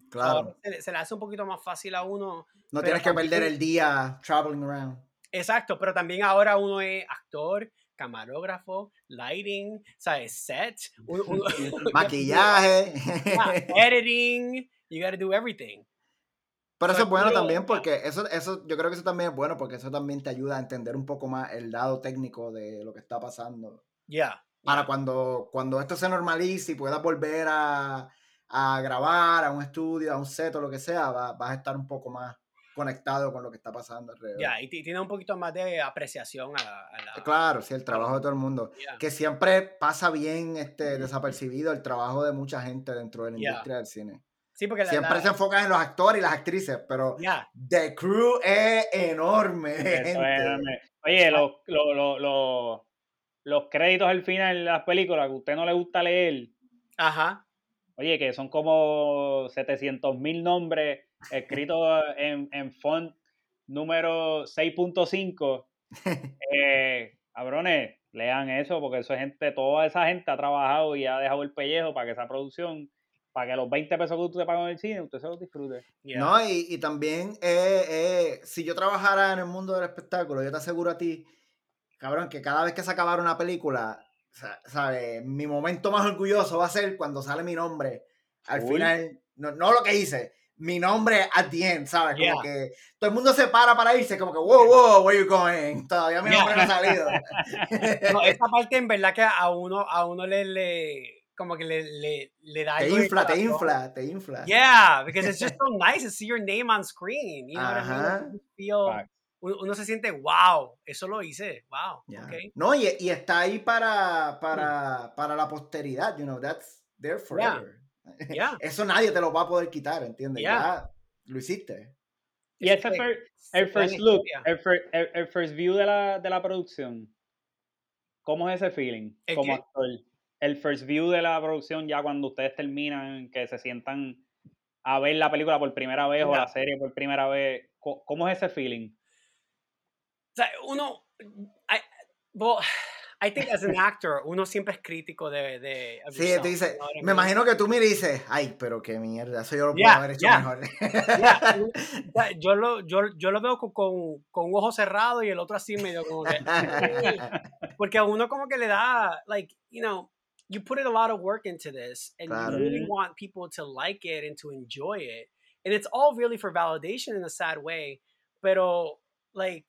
A: Claro.
C: Ahora se, le- se le hace un poquito más fácil a uno.
A: no tienes que perder el día traveling around.
C: Exacto, pero también ahora uno es actor, camarógrafo, lighting, ¿sabes? Set,
A: Maquillaje.
C: Editing, you gotta do everything.
A: Pero eso
C: So,
A: es bueno también porque eso, eso, yo creo que eso también es bueno porque eso también te ayuda a entender un poco más el lado técnico de lo que está pasando.
C: Yeah.
A: Para cuando, cuando esto se normalice y puedas volver a, a grabar a un estudio, a un set o lo que sea, va- vas a estar un poco más conectado con lo que está pasando alrededor.
C: Ya, y ti- tiene un poquito más de apreciación a la... a la-
A: Claro, sí, el trabajo de todo el mundo.
C: Yeah.
A: Que siempre pasa bien este, desapercibido el trabajo de mucha gente dentro de la industria del cine.
C: Sí, porque la...
A: Siempre
C: la-
A: se enfocan en los actores y las actrices, pero The Crew es enorme.
B: Eso es
A: gente.
B: enorme. Oye, los, los, los, los, los créditos al final de las películas que a usted no le gusta leer,
C: Ajá.
B: oye, que son como 700 mil nombres escritos en, en font número 6.5. Eh, cabrones, lean eso, porque eso es gente, toda esa gente ha trabajado y ha dejado el pellejo para que esa producción, para que los 20 pesos que usted te paga en el cine, usted se los disfrute.
C: yeah.
A: No, y, y también eh, eh, si yo trabajara en el mundo del espectáculo, yo te aseguro a ti, cabrón, que cada vez que se acabara una película, sa- ¿sabes? Mi momento más orgulloso va a ser cuando sale mi nombre al final, no, no lo que hice, mi nombre at the end, ¿sabes? Como
C: Yeah.
A: que todo el mundo se para para irse, como que, wow, wow, where you going? Todavía mi
C: Yeah.
A: nombre no ha salido.
C: No, esa parte en verdad que a uno, a uno le, le como que le, le, le da
A: te
C: algo
A: infla, te infla, te infla.
C: Yeah, because it's just so nice to see your name on screen. You know what I
A: Ajá.
C: mean? Feel- uno, uno se siente, wow, eso lo hice, wow,
A: Ya.
C: okay.
A: No, y, y está ahí para, para, para la posteridad, you know, that's there forever.
C: Yeah.
A: Eso nadie te lo va a poder quitar, ¿entiendes?
C: Yeah.
A: Ya lo hiciste.
B: Y ese
C: Este,
B: fir- el first look, el, fir- el- el first view de la, de la producción, ¿cómo es ese feeling
C: ¿El
B: como
C: qué?
B: actor? El first view de la producción ya cuando ustedes terminan, que se sientan a ver la película por primera vez o la serie por primera vez, ¿cómo es ese feeling?
C: O sea, uno, I, well, I think as an actor, uno siempre es crítico de, de
A: Sí,
C: yourself,
A: te dice,
C: you know what I
A: me imagino que tú me dices, ay, pero qué mierda, eso yo lo puedo
C: Yeah,
A: haber hecho
C: yeah.
A: mejor.
C: Yeah, yo, lo, yo, yo lo veo con, con, con un ojo cerrado y el otro así medio como que... Porque a uno como que le da, like, you know, you put in a lot of work into this and
A: Claro.
C: you really want people to like it and to enjoy it. and it's all really for validation in a sad way. Pero like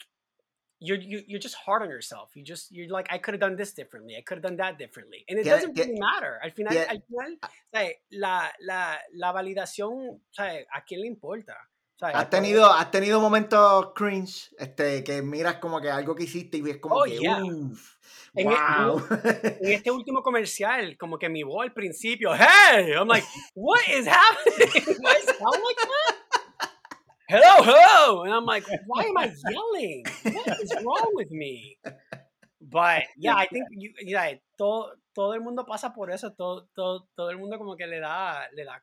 C: you're you, you're just hard on yourself. You just you're like I could have done this differently. I could have done that differently, and it
A: Yeah,
C: doesn't
A: yeah,
C: really matter. Al final,
A: yeah.
C: al final, ¿sabes? la la la validación, ¿sabes? ¿A quién le importa? ¿Sabes?
A: ¿Has tenido, has tenido momentos cringe este, que miras como que algo que hiciste y ves como
C: Oh,
A: que, uff,
C: En,
A: wow.
C: en este último comercial, como que mi voz al principio, hey, I'm like, what is happening? Do I sound like that? Hello, hello, and I'm like, why am I yelling? What is wrong with me? But yeah, I think you, yeah, todo, todo el mundo pasa por eso, todo, todo, todo el mundo como que le da, le da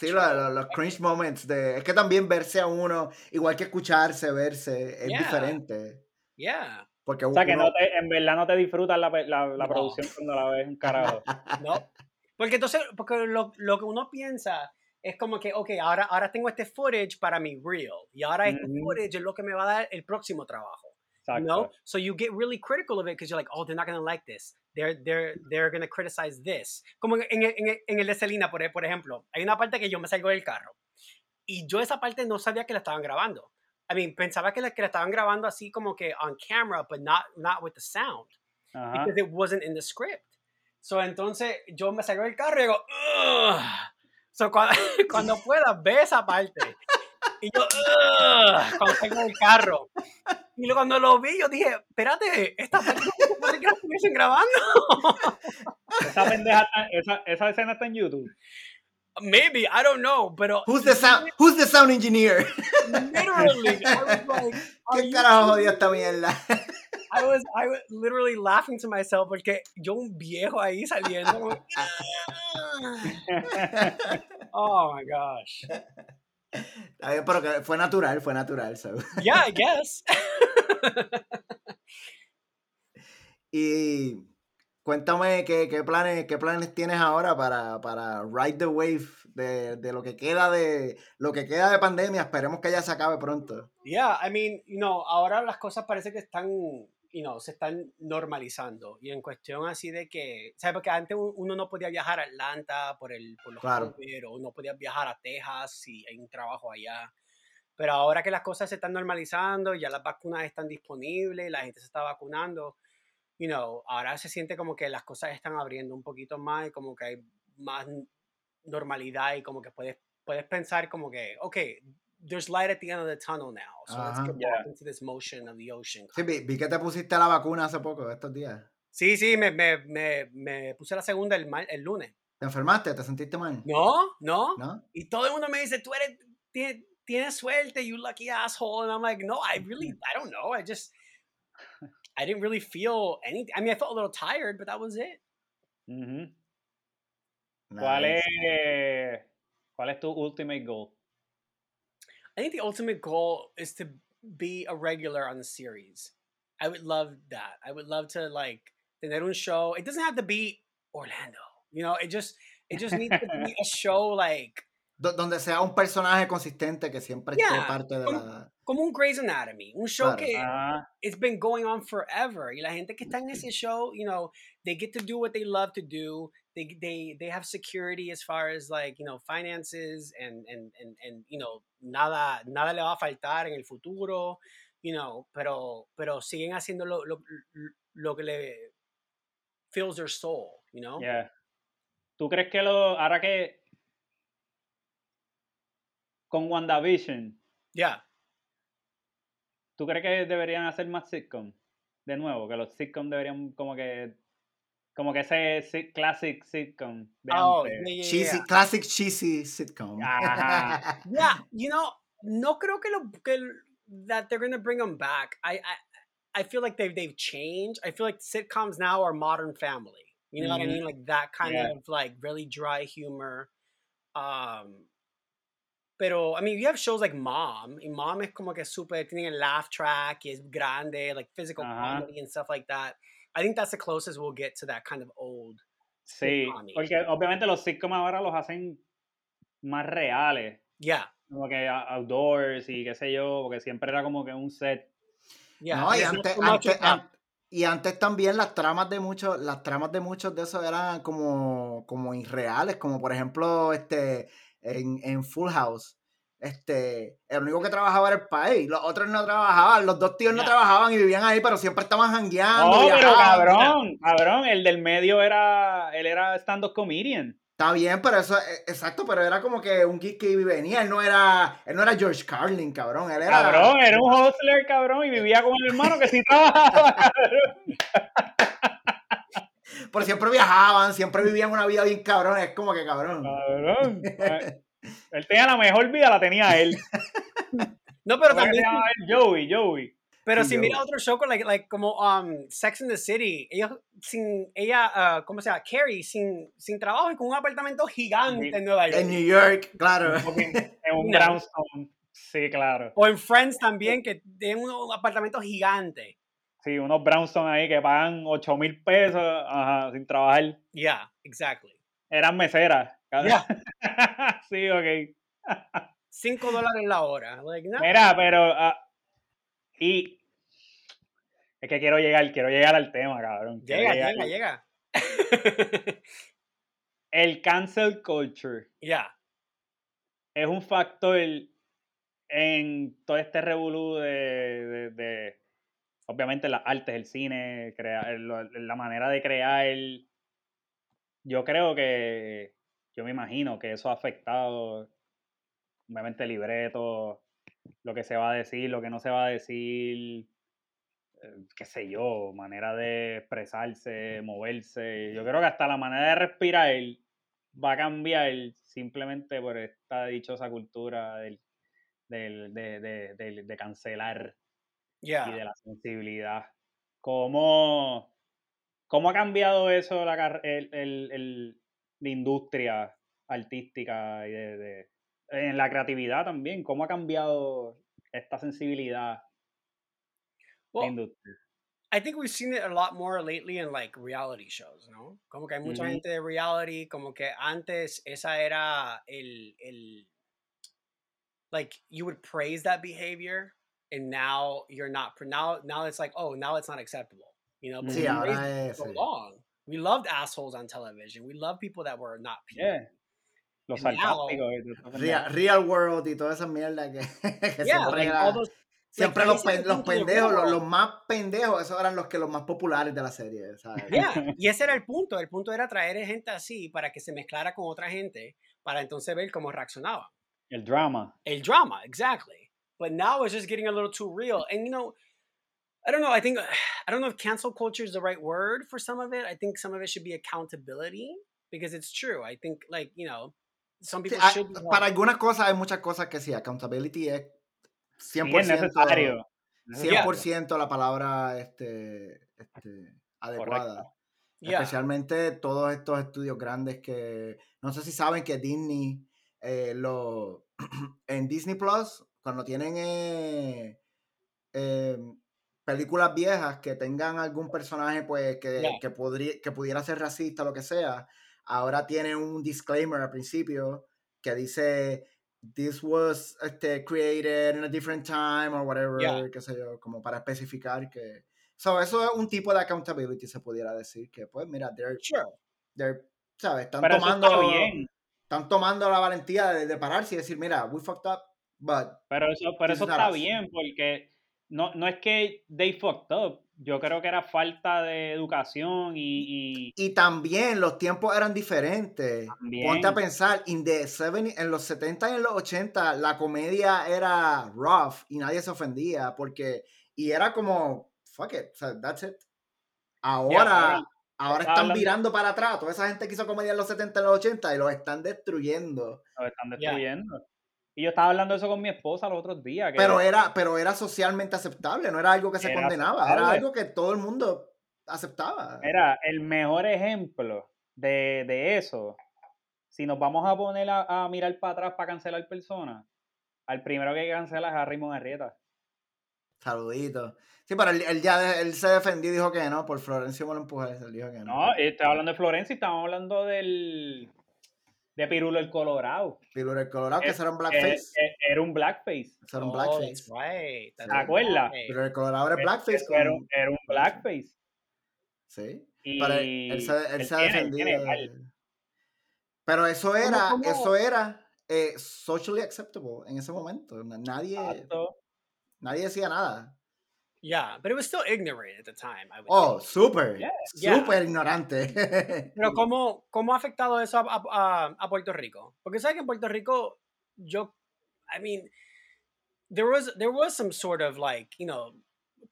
A: Sí,
C: pacho.
A: lo- los cringe moments. De, es que también verse a uno, igual que escucharse, verse, es
C: Yeah.
A: diferente.
C: Yeah,
A: Porque
B: O sea, que
A: uno-
B: no te, en verdad no te disfrutas la, la, la
C: No.
B: producción cuando la ves un carajo.
C: no. Porque entonces, porque lo, lo que uno piensa es como que, ok, ahora, ahora tengo este footage para mi reel, y ahora este
B: Ujú.
C: footage es lo que me va a dar el próximo trabajo.
B: Exacto.
C: You know? So you get really critical of it because you're like, oh, they're not gonna like this. They're they're they're gonna criticize this. Como en, en, en el de Selena, por, e- por ejemplo, hay una parte que yo me salgo del carro y yo esa parte no sabía que la estaban grabando. I mean, pensaba que la, que la estaban grabando así como que on camera, but not not with the sound
B: Ajá.
C: because it wasn't in the script. So entonces yo me salgo del carro y digo, Ugh. So cuando, cuando pueda, ve esa parte. Y yo, cuando salgo del carro. Y luego cuando lo vi, yo dije, espérate, esta parte que la estuviesen grabando.
B: Esa pendeja, está- esa, esa escena está en YouTube.
C: Maybe, I don't know, pero
A: Who's the sound, who's the sound engineer?
C: literally, I was like,
A: ¿Qué carajo jodió
C: serious?
A: esta mierda?
C: I was, I was literally laughing to myself porque yo un viejo ahí saliendo. "Ugh." oh my gosh.
A: Pero que fue natural, fue natural. so.
C: Yeah, I guess.
A: Y cuéntame qué, qué planes, qué planes tienes ahora para, para ride the wave de, de lo que queda de lo que queda de pandemia. Esperemos que ya se acabe pronto.
C: Yeah, I mean, you know, ahora las cosas parece que están, you know, se están normalizando. Y en cuestión así de que, ¿sabes? Porque antes un- uno no podía viajar a Atlanta por, el, por los
A: Claro.
C: COVID, o no podía viajar a Texas si hay un trabajo allá. Pero ahora que las cosas se están normalizando, ya las vacunas están disponibles, la gente se está vacunando, you know, ahora se siente como que las cosas están abriendo un poquito más y como que hay más normalidad y como que puedes, puedes pensar como que, ok, there's light at the end of the tunnel now. So let's
A: Ajá.
C: get
B: Yeah.
C: back into this motion of the ocean.
A: Sí, vi, vi que te pusiste la vacuna hace poco, estos días.
C: Sí, sí, me, me, me, me puse la segunda el, mar- el lunes.
A: ¿Te enfermaste? ¿Te sentiste mal?
C: No, no.
A: ¿No?
C: Y todo el mundo me dice, tú eres, tienes, tienes suerte, you lucky asshole. And I'm like, no, I really, I don't know. I just, I didn't really feel anything. I mean, I felt a little tired, but that was it.
B: Ujú. ¿Cuál,
A: Nice.
B: es, ¿Cuál es tu ultimate goal?
C: I think the ultimate goal is to be a regular on the series. I would love that. I would love to like tener un show. It doesn't have to be Orlando. You know, it just it just needs to be a show like
A: donde sea un personaje consistente que siempre esté parte de
C: como-
A: la...
C: como un Grey's Anatomy, un show
A: Claro.
C: que
B: Ah,
C: it's been going on forever. Y la gente que está en ese show, you know, they get to do what they love to do. They they they have security as far as like, you know, finances and and and, and you know, nada nada le va a faltar en el futuro, you know, pero pero siguen haciendo lo, lo, lo que le fills their soul, you know?
B: yeah. ¿Tú crees que lo, ahora que con WandaVision,
C: Yeah.
B: ¿tú crees que deberían hacer más sitcom? De nuevo, que los sitcom deberían como que, como que ese si- classic sitcom de
C: Oh,
B: antes.
C: yeah, yeah,
A: Cheesy,
C: yeah.
A: classic cheesy sitcom.
B: Ajá.
C: Yeah, you know, no creo que lo que that they're gonna bring them back. I I I feel like they've they've changed. I feel like sitcoms now are Modern Family. You know what I
B: Mhm.
C: mean? Like that kind
B: Yeah.
C: of like really dry humor. Um, pero I mean, you have shows like Mom. And Mom es como que super tiene el laugh track, y es grande, like physical
B: Ajá.
C: comedy and stuff like that. I think that's the closest we'll get to that kind of old.
B: Sí,
C: sitcom-y.
B: porque obviamente los sitcom ahora los hacen más reales,
C: Yeah,
B: como que outdoors y qué sé yo, porque siempre era como que un set.
C: yeah.
A: No, y antes, antes- an- y antes también las tramas de muchos, las tramas de muchos de esos eran como, como irreales, como por ejemplo este en, en Full House. este, el único que trabajaba era el país, los otros no trabajaban, los dos tíos no trabajaban y vivían ahí, pero siempre estaban jangueando.
B: No, pero
A: viajaban.
B: cabrón, cabrón, el del medio era, él era stand-up comedian.
A: Está bien, pero eso, eh, exacto, pero era como que un geek que venía, él no era, él no era George Carlin, cabrón, él era...
B: Cabrón, era un hustler, cabrón, y vivía con el hermano que sí trabajaba, cabrón.
A: Pero siempre viajaban, siempre vivían una vida bien cabrón, es como que cabrón.
B: Cabrón. Eh, Él tenía la mejor vida, la tenía él.
C: No, pero
B: ¿Cómo que se
C: también,
B: él? Joey, Joey.
C: pero
A: Sí,
C: si
A: yo-
C: mira otro show con, like, like, como um, Sex in the City, ellos sin, ella, ah, ¿cómo se llama? Carrie, sin, sin trabajo y con un apartamento gigante en Nueva York.
A: En New York, claro.
B: En un
C: No.
B: brownstone. Sí, claro.
C: O en Friends también, que tienen un apartamento gigante.
B: Sí, unos brownstone ahí que pagan 8 mil pesos ajá, sin trabajar.
C: Yeah, exactly.
B: Eran meseras.
C: Yeah.
B: sí, ok.
C: Cinco dólares la hora. Like, no.
B: Mira, pero. ah, y. Es que quiero llegar, quiero llegar al tema, cabrón.
C: Llega, llega, llega.
B: El cancel culture
C: yeah.
B: es un factor en todo este revolú de, de- de, obviamente las artes, el cine, crear, la manera de crear. Yo creo que, yo me imagino que eso ha afectado, obviamente el libreto, lo que se va a decir, lo que no se va a decir, eh, qué sé yo, manera de expresarse, moverse. Yo creo que hasta la manera de respirar va a cambiar simplemente por esta dichosa cultura del, del- de, de- de- de cancelar y
C: Yeah.
B: de la sensibilidad. ¿Cómo, cómo ha cambiado eso la, el, el- el- la industria artística y de, de- en la creatividad también? ¿Cómo ha cambiado esta sensibilidad
C: Well,
B: industria?
C: I think we've seen it a lot more lately in like reality shows, ¿no? Como que hay mucha
B: Ujú.
C: gente de reality, como que antes esa era el, el, like you would praise that behavior and now you're not, now, now it's like, oh, now it's not acceptable, you know?
A: Sí,
C: praised
A: ahora es...
C: for so
A: sí.
C: long. We loved assholes on television. We loved people that were not people.
B: Yeah. Los sarcásticos.
A: Real, World y toda esa mierda que, que
C: Yeah,
A: siempre
C: like
A: era-
C: all those,
A: Siempre
C: like,
A: los, pen- los pendejos, los, los más pendejos, esos eran los que los más populares de la serie, ¿sabes?
C: Yeah, y ese era el punto. El punto era traer gente así para que se mezclara con otra gente para entonces ver cómo reaccionaba.
B: El drama.
C: El drama, exactly. But now it's just getting a little too real. And you know, I don't know. I think I don't know if cancel culture is the right word for some of it. I think some of it should be accountability because it's true. I think like you know, some people
A: hay-
C: should. be held-
A: para algunas cosas hay muchas cosas que sí, accountability es 100%,
B: Sí, es necesario.
A: 100% la palabra este, este, adecuada.
B: Correcta.
C: Yeah.
A: Especialmente todos estos estudios grandes que, no sé si saben que Disney, eh, lo, en Disney Plus, cuando tienen eh, eh, películas viejas que tengan algún personaje pues que,
C: Ya.
A: que, podría, que pudiera ser racista o lo que sea, ahora tienen un disclaimer al principio que dice this was este, created in a different time or whatever,
C: Ya.
A: qué sé yo, como para especificar que... So, eso es un tipo de accountability, se pudiera decir, que pues mira, they're,
C: Sure.
A: they're, ¿sabes? Están
B: Pero
A: tomando, están tomando la valentía de, de pararse y decir, mira, we fucked up, but
B: Pero eso, pero eso está
A: us.
B: bien, porque no, no es que they fucked up. Yo creo que era falta de educación y, y
A: Y también los tiempos eran diferentes.
B: También.
A: Ponte a pensar, in the 70 en los 70 y en los 80 la comedia era rough y nadie se ofendía porque y era como fuck it, that's it. Ahora están
B: hablando-
A: virando para atrás. Toda esa gente que hizo comedia en los 70 y los 80 y los están destruyendo.
B: lo están destruyendo. Y yo estaba hablando eso con mi esposa los otros días. Que
A: Pero era pero era socialmente aceptable, no era algo que se
B: Era
A: condenaba, era algo que todo el mundo aceptaba.
B: Era el mejor ejemplo de, de eso. Si nos vamos a poner a, a mirar para atrás para cancelar personas, al primero que cancela es a Raymond Arrieta.
A: Saludito. Sí, pero él, él ya él se defendió y dijo que no, por Florencio me lo empujó, él dijo que no.
B: No, estaba hablando de Florencia y estábamos hablando del de Pirulo el Colorado.
A: Pirulo el Colorado, que
B: Eh,
A: ese era un
B: Eh,
A: blackface.
B: eh, Era un blackface.
A: Ese era un
C: Oh,
A: blackface.
C: right. That's
A: ¿Te
B: acuerdas?
A: Pirulo el Colorado era blackface.
B: Era
A: con-
B: un- era un blackface.
A: Sí.
B: Y
A: Pero él, él se, él
B: él
A: se ha defendido.
B: tiene
A: de-
B: tal.
A: Pero eso era,
C: cómo?
A: eso era eh, socially acceptable en ese momento. Na- Nadie,
B: Exacto.
A: nadie decía nada.
C: Yeah, but it was still ignorant at the time. I would
A: Oh,
C: think.
A: súper,
B: Yeah.
C: Yeah.
A: súper ignorante.
C: Pero ¿cómo, ¿cómo ha afectado eso a, a- a- Puerto Rico? Porque sabes que en Puerto Rico, yo, I mean, there was there was some sort of like, you know,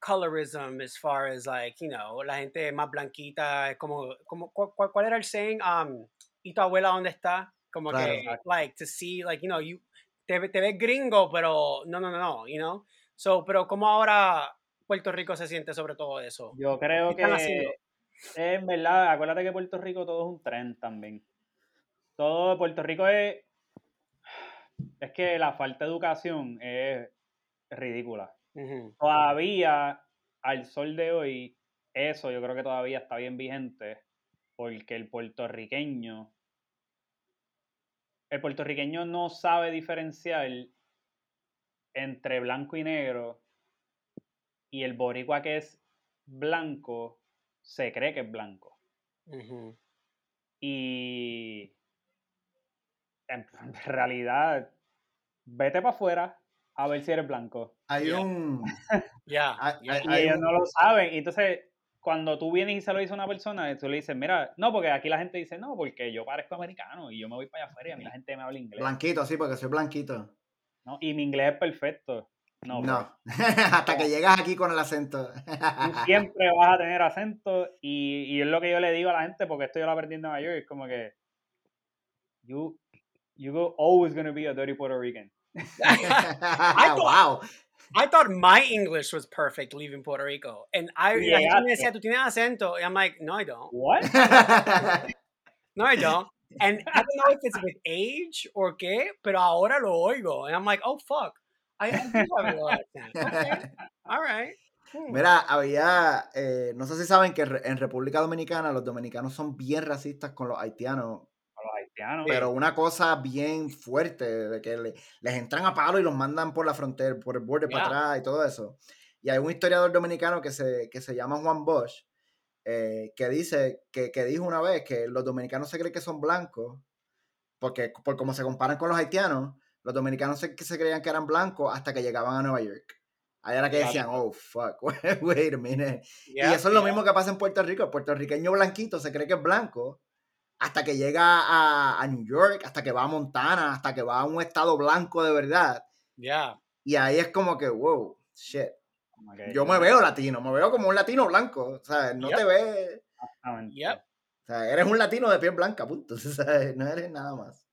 C: colorism as far as like, you know, la gente más blanquita, como, como ¿cuál, cuál- era el saying? Um, ¿y tu abuela dónde está? Como
A: Claro.
C: que, like, to see, like, you know, you, te, te ves gringo, pero no, no, no, no, you know? So, pero ¿cómo ahora Puerto Rico se siente sobre todo eso?
B: Yo creo
C: ¿Qué
B: que es verdad, acuérdate que Puerto Rico todo es un tren también. Todo Puerto Rico es es que la falta de educación es ridícula. Todavía al sol de hoy eso yo creo que todavía está bien vigente porque el puertorriqueño el puertorriqueño no sabe diferenciar entre blanco y negro y el boricua que es blanco se cree que es blanco. Y en, realidad, vete para afuera a ver si eres blanco.
A: hay
C: Yeah.
A: un...
C: Ya,
A: hay-
C: ya.
A: hay-
B: Y
A: hay
B: ellos
A: un-
B: no lo saben. Y entonces, cuando tú vienes y se lo dices a una persona, tú le dices, mira, no, porque aquí la gente dice, no, porque yo parezco americano y yo me voy para allá afuera y a mí la gente me habla inglés.
A: Blanquito, sí, porque soy blanquito.
B: ¿no? Y mi inglés es perfecto. No,
A: No, hasta que llegas aquí con el acento.
B: Tú siempre vas a tener acento y, y es lo que yo le digo a la gente porque esto yo lo aprendí en Nueva York, es como que you, you go always gonna be a dirty Puerto Rican.
C: thought-
A: wow.
C: I thought my English was perfect leaving Puerto Rico. And I,
B: Y
C: la gente me decía, tú tienes acento. And I'm like, no, I don't.
B: What?
C: No, I don't. And I don't know if it's with age or qué, pero ahora lo oigo. And I'm like, oh, fuck. I, I do have a little accent. Okay. All right. Hmm.
A: Mira, había, eh, no sé si saben que en República Dominicana los dominicanos son bien racistas con los haitianos,
B: A los haitianos.
A: pero una cosa bien fuerte, de que le- les entran a palo y los mandan por la frontera, por el borde para atrás y todo eso. Y hay un historiador dominicano que se, que se llama Juan Bosch, eh, que dice, que, que dijo una vez que los dominicanos se creen que son blancos, porque por como se comparan con los haitianos, los dominicanos se, creían que eran blancos hasta que llegaban a Nueva York. Ahí era que decían, oh, fuck, wait a minute.
C: Yeah,
A: y eso es lo mismo que pasa en Puerto Rico. El puertorriqueño blanquito se cree que es blanco hasta que llega a, a New York, hasta que va a Montana, hasta que va a un estado blanco de verdad.
C: Yeah.
A: Y ahí es como que, wow, shit. Yo me veo latino, me veo como un latino blanco. O sea, no
C: Yep.
A: te ves.
C: Yep.
A: O sea, eres un latino de piel blanca, punto. O sea, no eres nada más.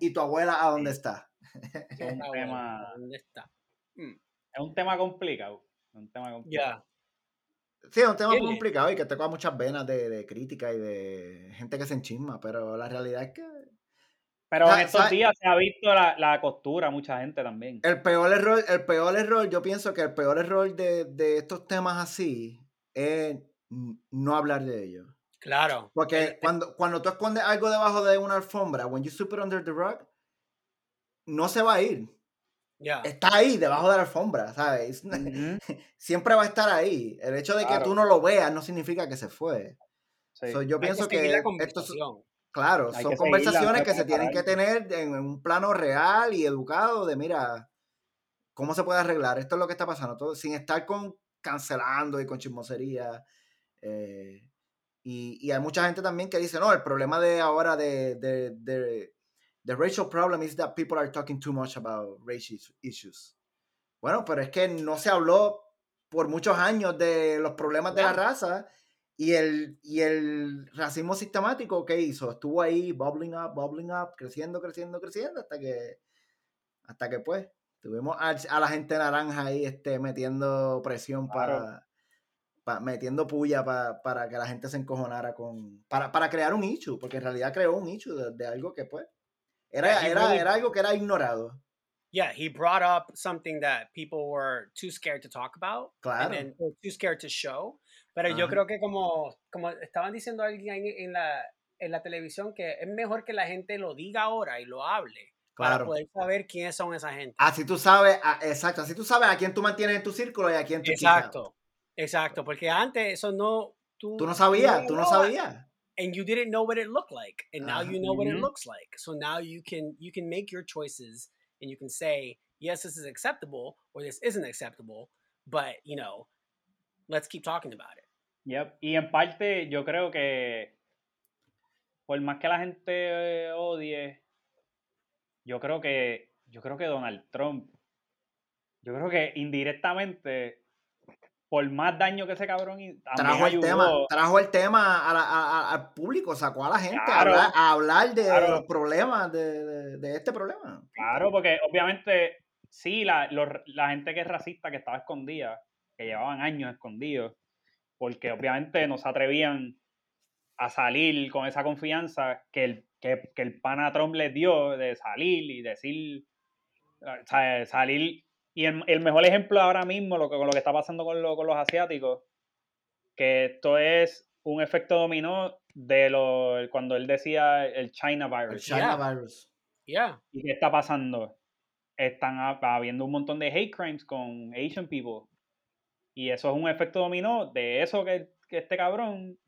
A: ¿Y tu abuela a dónde está?
B: Es un tema,
C: ¿Dónde está?
B: es un tema complicado. es Un tema complicado.
C: Yeah.
A: Sí, es un tema complicado y que toca muchas venas de, de crítica y de gente que se enchisma, pero la realidad es que
B: Pero en estos días se ha visto la, la costura, mucha gente también.
A: el peor error, el peor error, yo pienso que el peor error de, de estos temas así es no hablar de ellos.
C: Claro.
A: Porque
C: El-
A: cuando, cuando tú escondes algo debajo de una alfombra, when you it under the rug, no se va a ir.
C: Yeah.
A: Está ahí, debajo de la alfombra, ¿sabes? Siempre va a estar ahí. El hecho de que
B: Claro.
A: tú no lo veas no significa que se fue.
B: sí.
A: So, yo
C: Hay
A: pienso que, estos, claro,
B: Hay
A: son
B: que
A: conversaciones que se tienen que tener en, en un plano real y educado de, mira, ¿cómo se puede arreglar? Esto es lo que está pasando, todo, sin estar con cancelando y con chismosería. eh, y, y hay mucha gente también que dice, no, el problema de ahora de, de, de, the racial problem is that people are talking too much about racial issues. Bueno, pero es que no se habló por muchos años de los problemas de la raza y el, y el racismo sistemático que hizo, estuvo ahí bubbling up, bubbling up, creciendo, creciendo, creciendo, hasta que, hasta que pues, tuvimos a, a la gente naranja ahí este, metiendo presión para, pa- metiendo puya pa- para que la gente se encojonara con, para, para crear un issue, porque en realidad creó un issue de, de algo que pues, era,
C: Yeah, he
A: era,
C: really-
A: era algo que era ignorado.
C: Yeah, he brought up something that people were too scared to talk about.
A: Claro.
C: And then too scared to show. Pero yo creo que como, como estaban diciendo alguien ahí en la, en la televisión, que es mejor que la gente lo diga ahora y lo hable. Para
A: Claro.
C: poder saber quiénes son esa gente.
A: Así tú sabes, a- exacto, así tú sabes a quién tú mantienes en tu círculo y a quién tú.
C: Exacto. Exacto. Porque antes eso no. Tú,
A: Tú no sabías, tú no sabías.
C: and you didn't know what it looked like and now
A: Uh-huh.
C: you know what it looks like so now you can you can make your choices and you can say yes this is acceptable or this isn't acceptable but you know let's keep talking about it
B: Yep. Y en parte, yo creo que por más que la gente eh, odie, yo creo que yo creo que Donald Trump, yo creo que indirectamente, por más daño que ese cabrón
A: Trajo el,
B: ayudó,
A: tema, trajo el tema a la- a- a- al público, sacó a la gente
B: Claro.
A: a, hablar, a hablar de
B: Claro.
A: los problemas, de, de- de este problema.
B: Claro, porque obviamente sí, la, los- la gente que es racista, que estaba escondida, que llevaban años escondidos, porque obviamente no se atrevían a salir con esa confianza que el, que, que el pana Trump les dio de salir y decir, o sea, salir. Y el, el mejor ejemplo ahora mismo, lo que, con lo que está pasando con, lo- con los asiáticos, que esto es un efecto dominó de lo, cuando él decía el China
A: El
B: virus.
A: China
C: Yeah.
A: virus.
C: yeah
B: ¿Y qué está pasando? Están hab- habiendo un montón de hate crimes con Asian people. Y eso es un efecto dominó de eso que, que este cabrón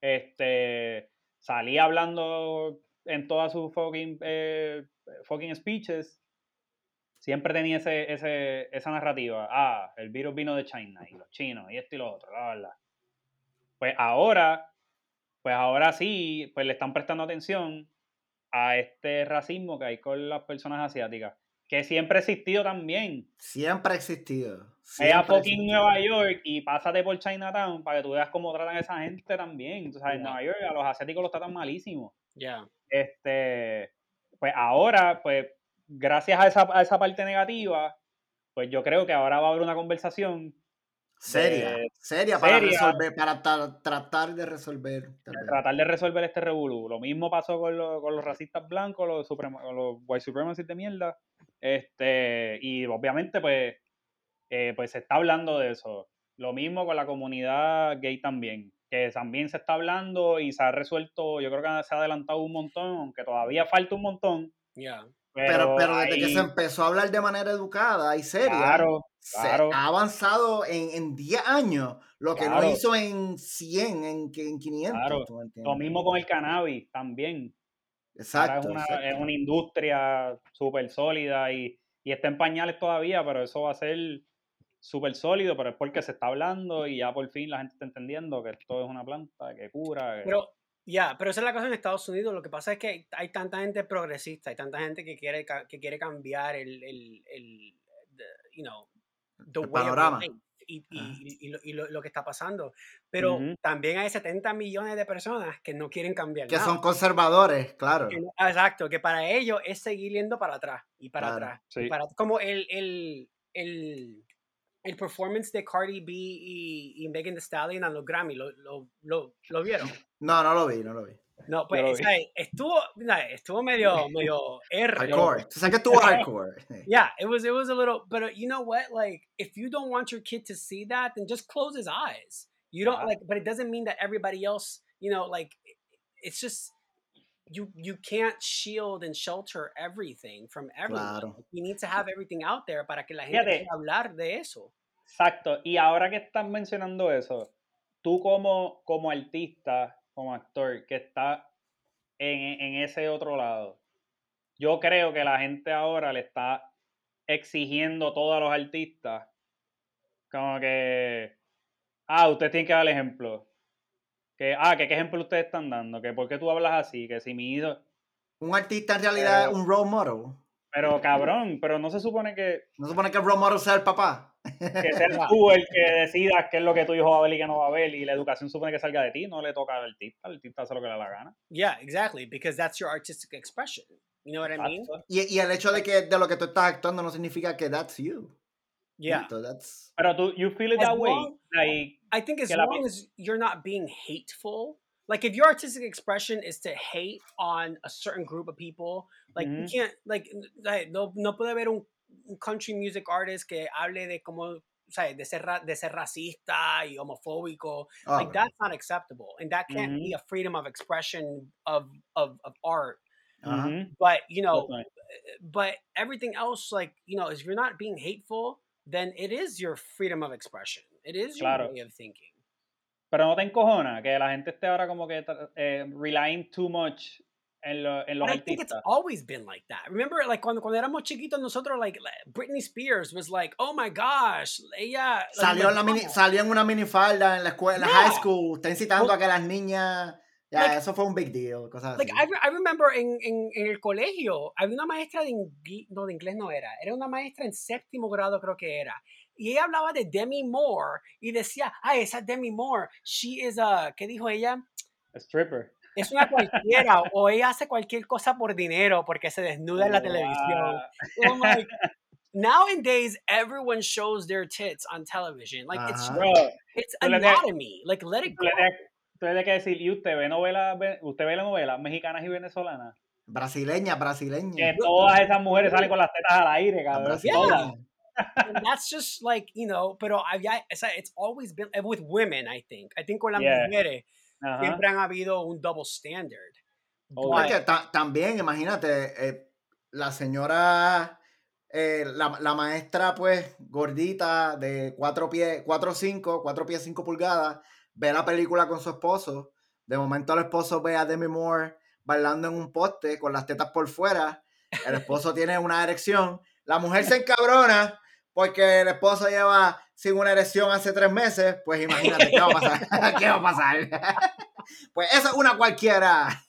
B: este, salía hablando en todas sus fucking, eh, fucking speeches. Siempre tenía ese, ese, esa narrativa. Ah, el virus vino de China y los chinos y esto y lo otro, bla, bla, bla. Pues ahora, pues ahora sí, pues le están prestando atención a este racismo que hay con las personas asiáticas, que siempre ha existido también.
A: Siempre ha existido.
B: Ve a fucking
A: existido.
B: Nueva York y pásate por Chinatown para que tú veas cómo tratan a esa gente también. Tú sabes, en
C: Ya.
B: Nueva York a los asiáticos los tratan malísimo.
C: yeah
B: Este, pues ahora, pues, gracias a esa, a esa parte negativa, pues yo creo que ahora va a haber una conversación
A: Seria,
B: de-
A: seria para
B: seria.
A: resolver, para tra- tratar de resolver.
B: tratar de resolver este revolú. Lo mismo pasó con, los- con los racistas blancos, los, suprema- con los white supremacists de mierda. Este, y obviamente, pues, eh, pues se está hablando de eso. Lo mismo con la comunidad gay también, que también se está hablando y se ha resuelto, yo creo que se ha adelantado un montón, aunque todavía falta un montón.
C: yeah
B: Pero,
A: Pero, pero desde que se empezó a hablar de manera educada y seria,
B: Claro,
A: se
B: claro.
A: ha avanzado en, en 10 años lo que no hizo en 100, en, que- en 500.
B: Claro.
A: ¿tú me entiendes?
B: Lo mismo con el cannabis también.
A: Exacto.
B: es una,
A: exacto.
B: es una industria súper sólida y, y está en pañales todavía, pero eso va a ser súper sólido, pero es porque se está hablando y ya por fin la gente está entendiendo que esto es una planta que cura. que-
C: Pero, ya, pero esa es la cosa en Estados Unidos. Lo que pasa es que hay, tanta gente progresista, hay tanta gente que quiere, que quiere cambiar el, el, el the- you know, the
A: El
C: way of
A: panorama.
C: life y, y- y- lo, y lo- lo que está pasando. Pero
B: Ujú.
C: también hay 70 millones de personas que no quieren cambiar
A: Que
C: nada.
A: son conservadores, claro.
C: Que exacto, que para ellos es seguir yendo para atrás y para
A: Claro.
C: atrás.
B: Sí.
C: Para, como el, el, el, el performance de Cardi B y, y Megan Thee Stallion a los Grammy, ¿lo, lo, lo, lo vieron?
A: No, no lo vi, no lo vi.
C: No, pues
B: Yo lo vi.
C: ¿sabes? estuvo, ¿sabes? estuvo medio, medio R.
A: Hardcore. Tú sabes que estuvo hardcore.
C: Yeah, it was it was a little, but you know what? Like, if you don't want your kid to see that, then just close his eyes. You don't
B: Yeah.
C: like, but it doesn't mean that everybody else, you know, like, it's just you you can't shield and shelter everything from everyone.
A: Claro.
C: You need to have everything out there para que la gente
B: Fíjate.
C: pueda hablar de eso.
B: Exacto. Y ahora que estás mencionando eso, tú como, como artista, como actor, que está en, en ese otro lado, yo creo que la gente ahora le está exigiendo a los artistas. Como que, ah, usted tiene que dar el ejemplo. Que, ah, que qué ejemplo ustedes están dando, que por qué tú hablas así, que si mi hijo...
A: Un artista en realidad es un role model.
B: Pero cabrón, pero no se supone que,
A: No se supone que el role model sea el papá.
B: que seas tú el que decidas qué es lo que tu hijo va a ver y qué no va a ver, y la educación supone que salga de ti, no le toca al artista, el artista hace lo que le da la gana.
C: Yeah, exactly, because that's your artistic expression. You know what I mean?
A: Y, y el hecho de que de lo que tú estás actuando no significa que that's you.
C: Yeah.
A: Punto, that's-
B: Pero tú, you feel it
C: As
B: that way.
C: long-
B: Like,
C: I think as
B: que la
C: long as you're not being hateful, like if your artistic expression is to hate on a certain group of people, like you
B: Mhm.
C: can't, like, like, no, no puede haber un, un country music artist que hable de como, ¿sabes? De ser, ra- de ser racista y homofóbico.
A: oh,
C: Like that's not acceptable, and that can't
B: Mm-hmm.
C: be a freedom of expression of of, of art.
A: ajá.
B: ujú,
C: But you know,
B: definitely.
C: but everything else, like you know, if you're not being hateful, then it is your freedom of expression. It is your
B: Claro.
C: way of thinking.
B: Pero no te encojona que la gente esté ahora como que eh, relying too much en, lo, en los
C: But I think it's
B: artistas.
C: always been like that. Remember, like cuando, cuando éramos chiquitos nosotros, like Britney Spears was like, oh my gosh, ella like,
A: Salió en, la mini, salió en una minifalda en la escuela, en la
C: Yeah.
A: high school. Está incitando a que las niñas. Ya,
C: Like-
A: eso fue un big deal. Cosas
C: Like
A: así.
C: I, re- I remember en, en, en el colegio había una maestra de inglés, no de inglés no era, era una maestra en séptimo grado creo que era. Y ella hablaba de Demi Moore y decía, ah, esa Demi Moore, she is a, ¿qué dijo ella?
B: Stripper.
C: Es una cualquiera o ella hace cualquier cosa por dinero porque se desnuda en la televisión.
B: Wow.
C: I'm like, nowadays everyone shows their tits on television. Like it's
A: Ajá.
B: Bro,
C: it's
B: le tienes-
C: anatomy. Like let it go.
B: Le tienes que decir, ¿y usted ve novelas, ve- usted ve las novelas mexicanas y venezolanas?
A: Brasileña, brasileña.
B: Que todas esas mujeres salen con las tetas al aire,
A: La
B: cabrón. Todas.
C: And that's just like you know, pero había, it's always been eh, with women. I think. I think con las
B: Yeah.
C: mujeres
B: Ajá.
C: siempre han habido un double standard.
B: Oh,
C: But-
A: Porque ta- también, imagínate, eh, la señora, eh, la, la maestra, pues, gordita, de cuatro pies, cuatro cinco, cuatro pies cinco pulgadas, ve la película con su esposo. De momento el esposo ve a Demi Moore bailando en un poste con las tetas por fuera. El esposo tiene una erección. La mujer se encabrona porque el esposo lleva sin una erección hace tres meses. Pues imagínate, ¿qué va a pasar? ¿Qué va a pasar? Pues eso es una cualquiera.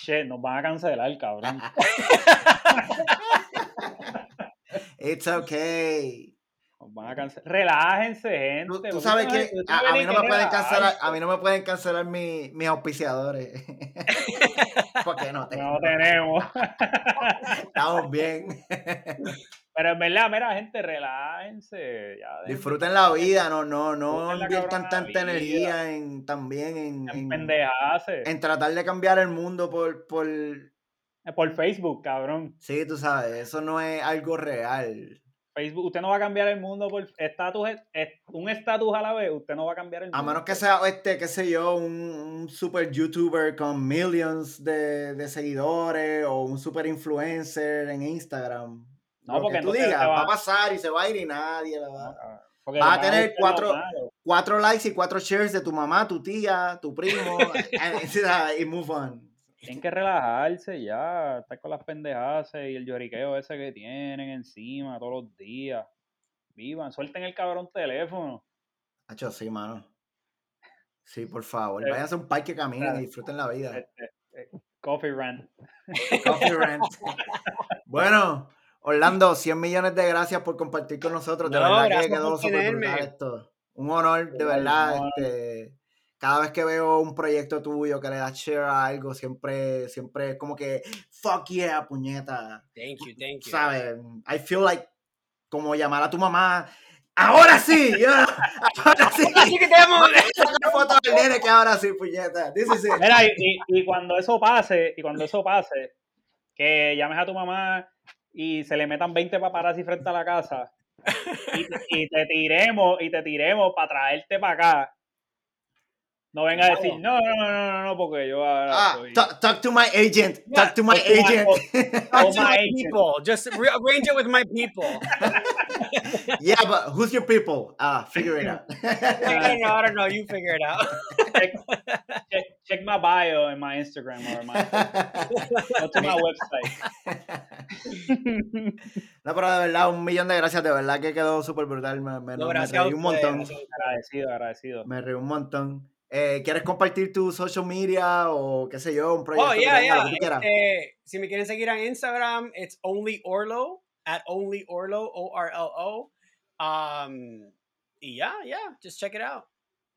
B: Shit, nos van a cancelar, cabrón.
A: It's okay.
B: Nos van a cancelar. Relájense, gente.
A: Tú, sabes que a, a mí no me pueden cancelar, a mí no me pueden cancelar mi- mis auspiciadores. Porque no tengo.
B: No tenemos.
A: Estamos bien.
B: Pero en verdad, mira, gente, relájense. Ya,
A: Disfruten la vida, no, no, no inviertan tanta energía en también en, en,
B: pendejarse.
A: en tratar de cambiar el mundo por, por
B: Por Facebook, cabrón.
A: sí, tú sabes, eso no es algo real.
B: Facebook, usted no va a cambiar el mundo por estatus, es- un estatus a la vez, usted no va a cambiar el
A: A
B: mundo.
A: menos que sea este, qué sé yo, un, un super youtuber con millions de, de seguidores o un super influencer en Instagram.
B: No,
A: Lo
B: porque
A: que tú digas,
B: va-
A: va a pasar y se va a ir y nadie la va a...
B: porque
A: Vas a tener cuatro-. Cuatro likes y cuatro shares de tu mamá, tu tía, tu primo, y move on.
B: Tienen que relajarse ya, estar con las pendejadas y el lloriqueo ese que tienen encima todos los días. Vivan, suelten el cabrón teléfono.
A: Hacho, sí, mano. Sí, por favor.
B: Eh,
A: Váyanse a un parque, caminen y disfruten la vida.
B: Este, eh, coffee rant.
A: Coffee rant. Bueno, Orlando, 100 millones de gracias por compartir con nosotros. De
C: No,
A: verdad que quedó súper brutal esto. Un honor, de verdad. Este, cada vez que veo un proyecto tuyo que le das share a algo, siempre, siempre es como que, fuck yeah, puñeta.
C: Thank you, thank you.
A: ¿Sabes? I feel like como llamar a tu mamá. Ahora sí, ahora sí.
C: Así que te amo.
A: Foto del nene que ahora sí, puñeta. This is it.
B: Mira, y, y- y cuando eso pase, y cuando eso pase, que llames a tu mamá y se le metan 20 paparazzi frente a la casa y, y te tiremos, y te tiremos para traerte para acá. No venga a decir, no, no, no, no, no, no, porque yo ahora
A: Ah,
B: soy-
A: talk, talk to my agent. Talk to my
B: Talk to my-
A: agent.
C: Talk
B: Oh
C: to
B: my agent.
C: people. Just rearrange it with my people.
A: yeah, but who's your people? Ah, figure it out.
C: I don't know. I don't know. You figure it out.
B: check, check, check my bio en my Instagram or my, go to my website.
A: no, pero de verdad, un millón de gracias. De verdad que quedó súper brutal. Me, me,
C: No,
A: me reí un montón.
B: agradecido, agradecido.
A: Me reí un montón. Eh, ¿Quieres compartir tu social media o qué sé yo, un proyecto
C: Oh,
A: que
C: yeah,
A: lo
C: yeah.
A: que tú quieras?
C: Este, si me quieren seguir en Instagram, it's only Orlo at only Orlo O R L O. Um, y yeah, yeah, just check it out.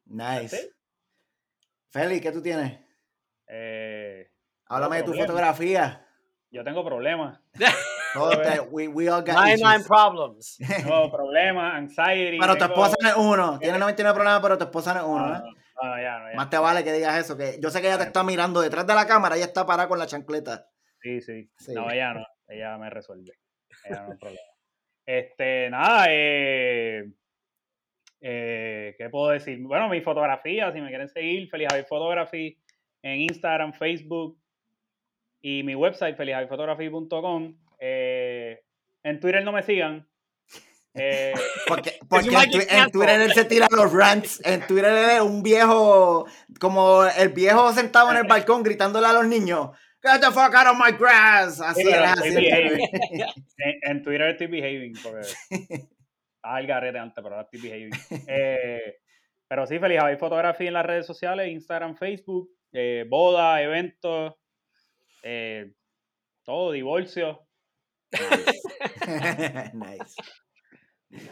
A: Nice. Feli, ¿qué tú tienes?
B: Eh,
A: Háblame de tu
B: problema.
A: fotografía.
B: yo tengo problemas.
A: Todo te- we, we all got
C: Nine nine problems.
B: Tengo problemas, anxiety.
A: Pero tu esposa no es uno. Tiene 99 problemas, pero tu esposa no es uno.
B: No,
A: ¿eh?
B: No, no, ya, no, ya.
A: Más te vale que digas eso. Que yo sé que ella te está mirando detrás de la cámara. Ella está parada con la chancleta.
B: Sí, sí,
A: Sí.
B: No, ella no. Ella me resuelve. Ella no hay problema. Este, nada, eh, eh, ¿qué puedo decir? Bueno, mi fotografía, si me quieren seguir, Feliz Javier Photography en Instagram, Facebook y mi website, felijavierphotography.com. Eh, en Twitter no me sigan, Eh,
A: porque porque en, Twitter él se tira los rants. En Twitter él es un viejo, como el viejo sentado en el balcón gritándole a los niños. Get the fuck out of my grass. Así es, así.
B: en, Twitter estoy behaving. Porque... Ah, el garete antes, pero ahora estoy behaving. Eh, pero sí, feliz, hay fotografía en las redes sociales, Instagram, Facebook, eh, boda, eventos, eh, todo, divorcio. nice.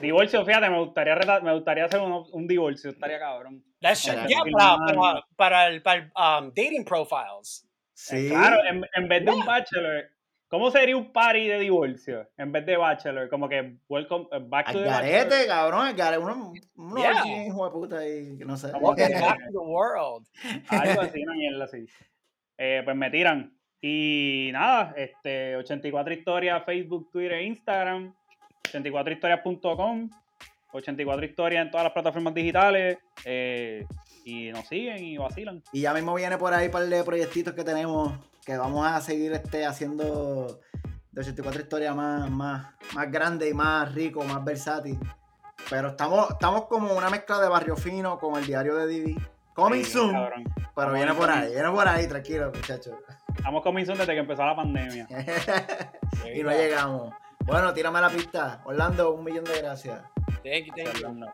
B: Divorcio, fíjate, me gustaría, me gustaría hacer un, un divorcio, estaría cabrón.
C: para, para, el, um, dating profiles.
B: Sí. Claro, en, en vez de un bachelor, ¿Cómo sería un party de divorcio en vez de bachelor? Como que welcome uh, back to
A: the garete, cabrón, el garete, uno, uno yeah. hijo de puta ahí, no sé.
C: Como que back to the world.
B: Algo así, una mierda así. Eh, pues me tiran. Y nada, este 84 historias, Facebook, Twitter, Instagram, 84historias.com, 84 historias en todas las plataformas digitales. Eh, y nos siguen y vacilan.
A: Y ya mismo viene por ahí un par de proyectitos que tenemos que vamos a seguir este, haciendo de 84 historias más, más, más grande y más rico, más versátil. Pero estamos, estamos como una mezcla de barrio fino con el diario de Divi. Coming soon. Pero viene por ahí, viene por ahí, tranquilo, muchachos.
B: Estamos coming soon desde que empezó la pandemia.
A: y no llegamos. Bueno, tírame la pista. Orlando, un millón de gracias.
C: Thank you, thank you.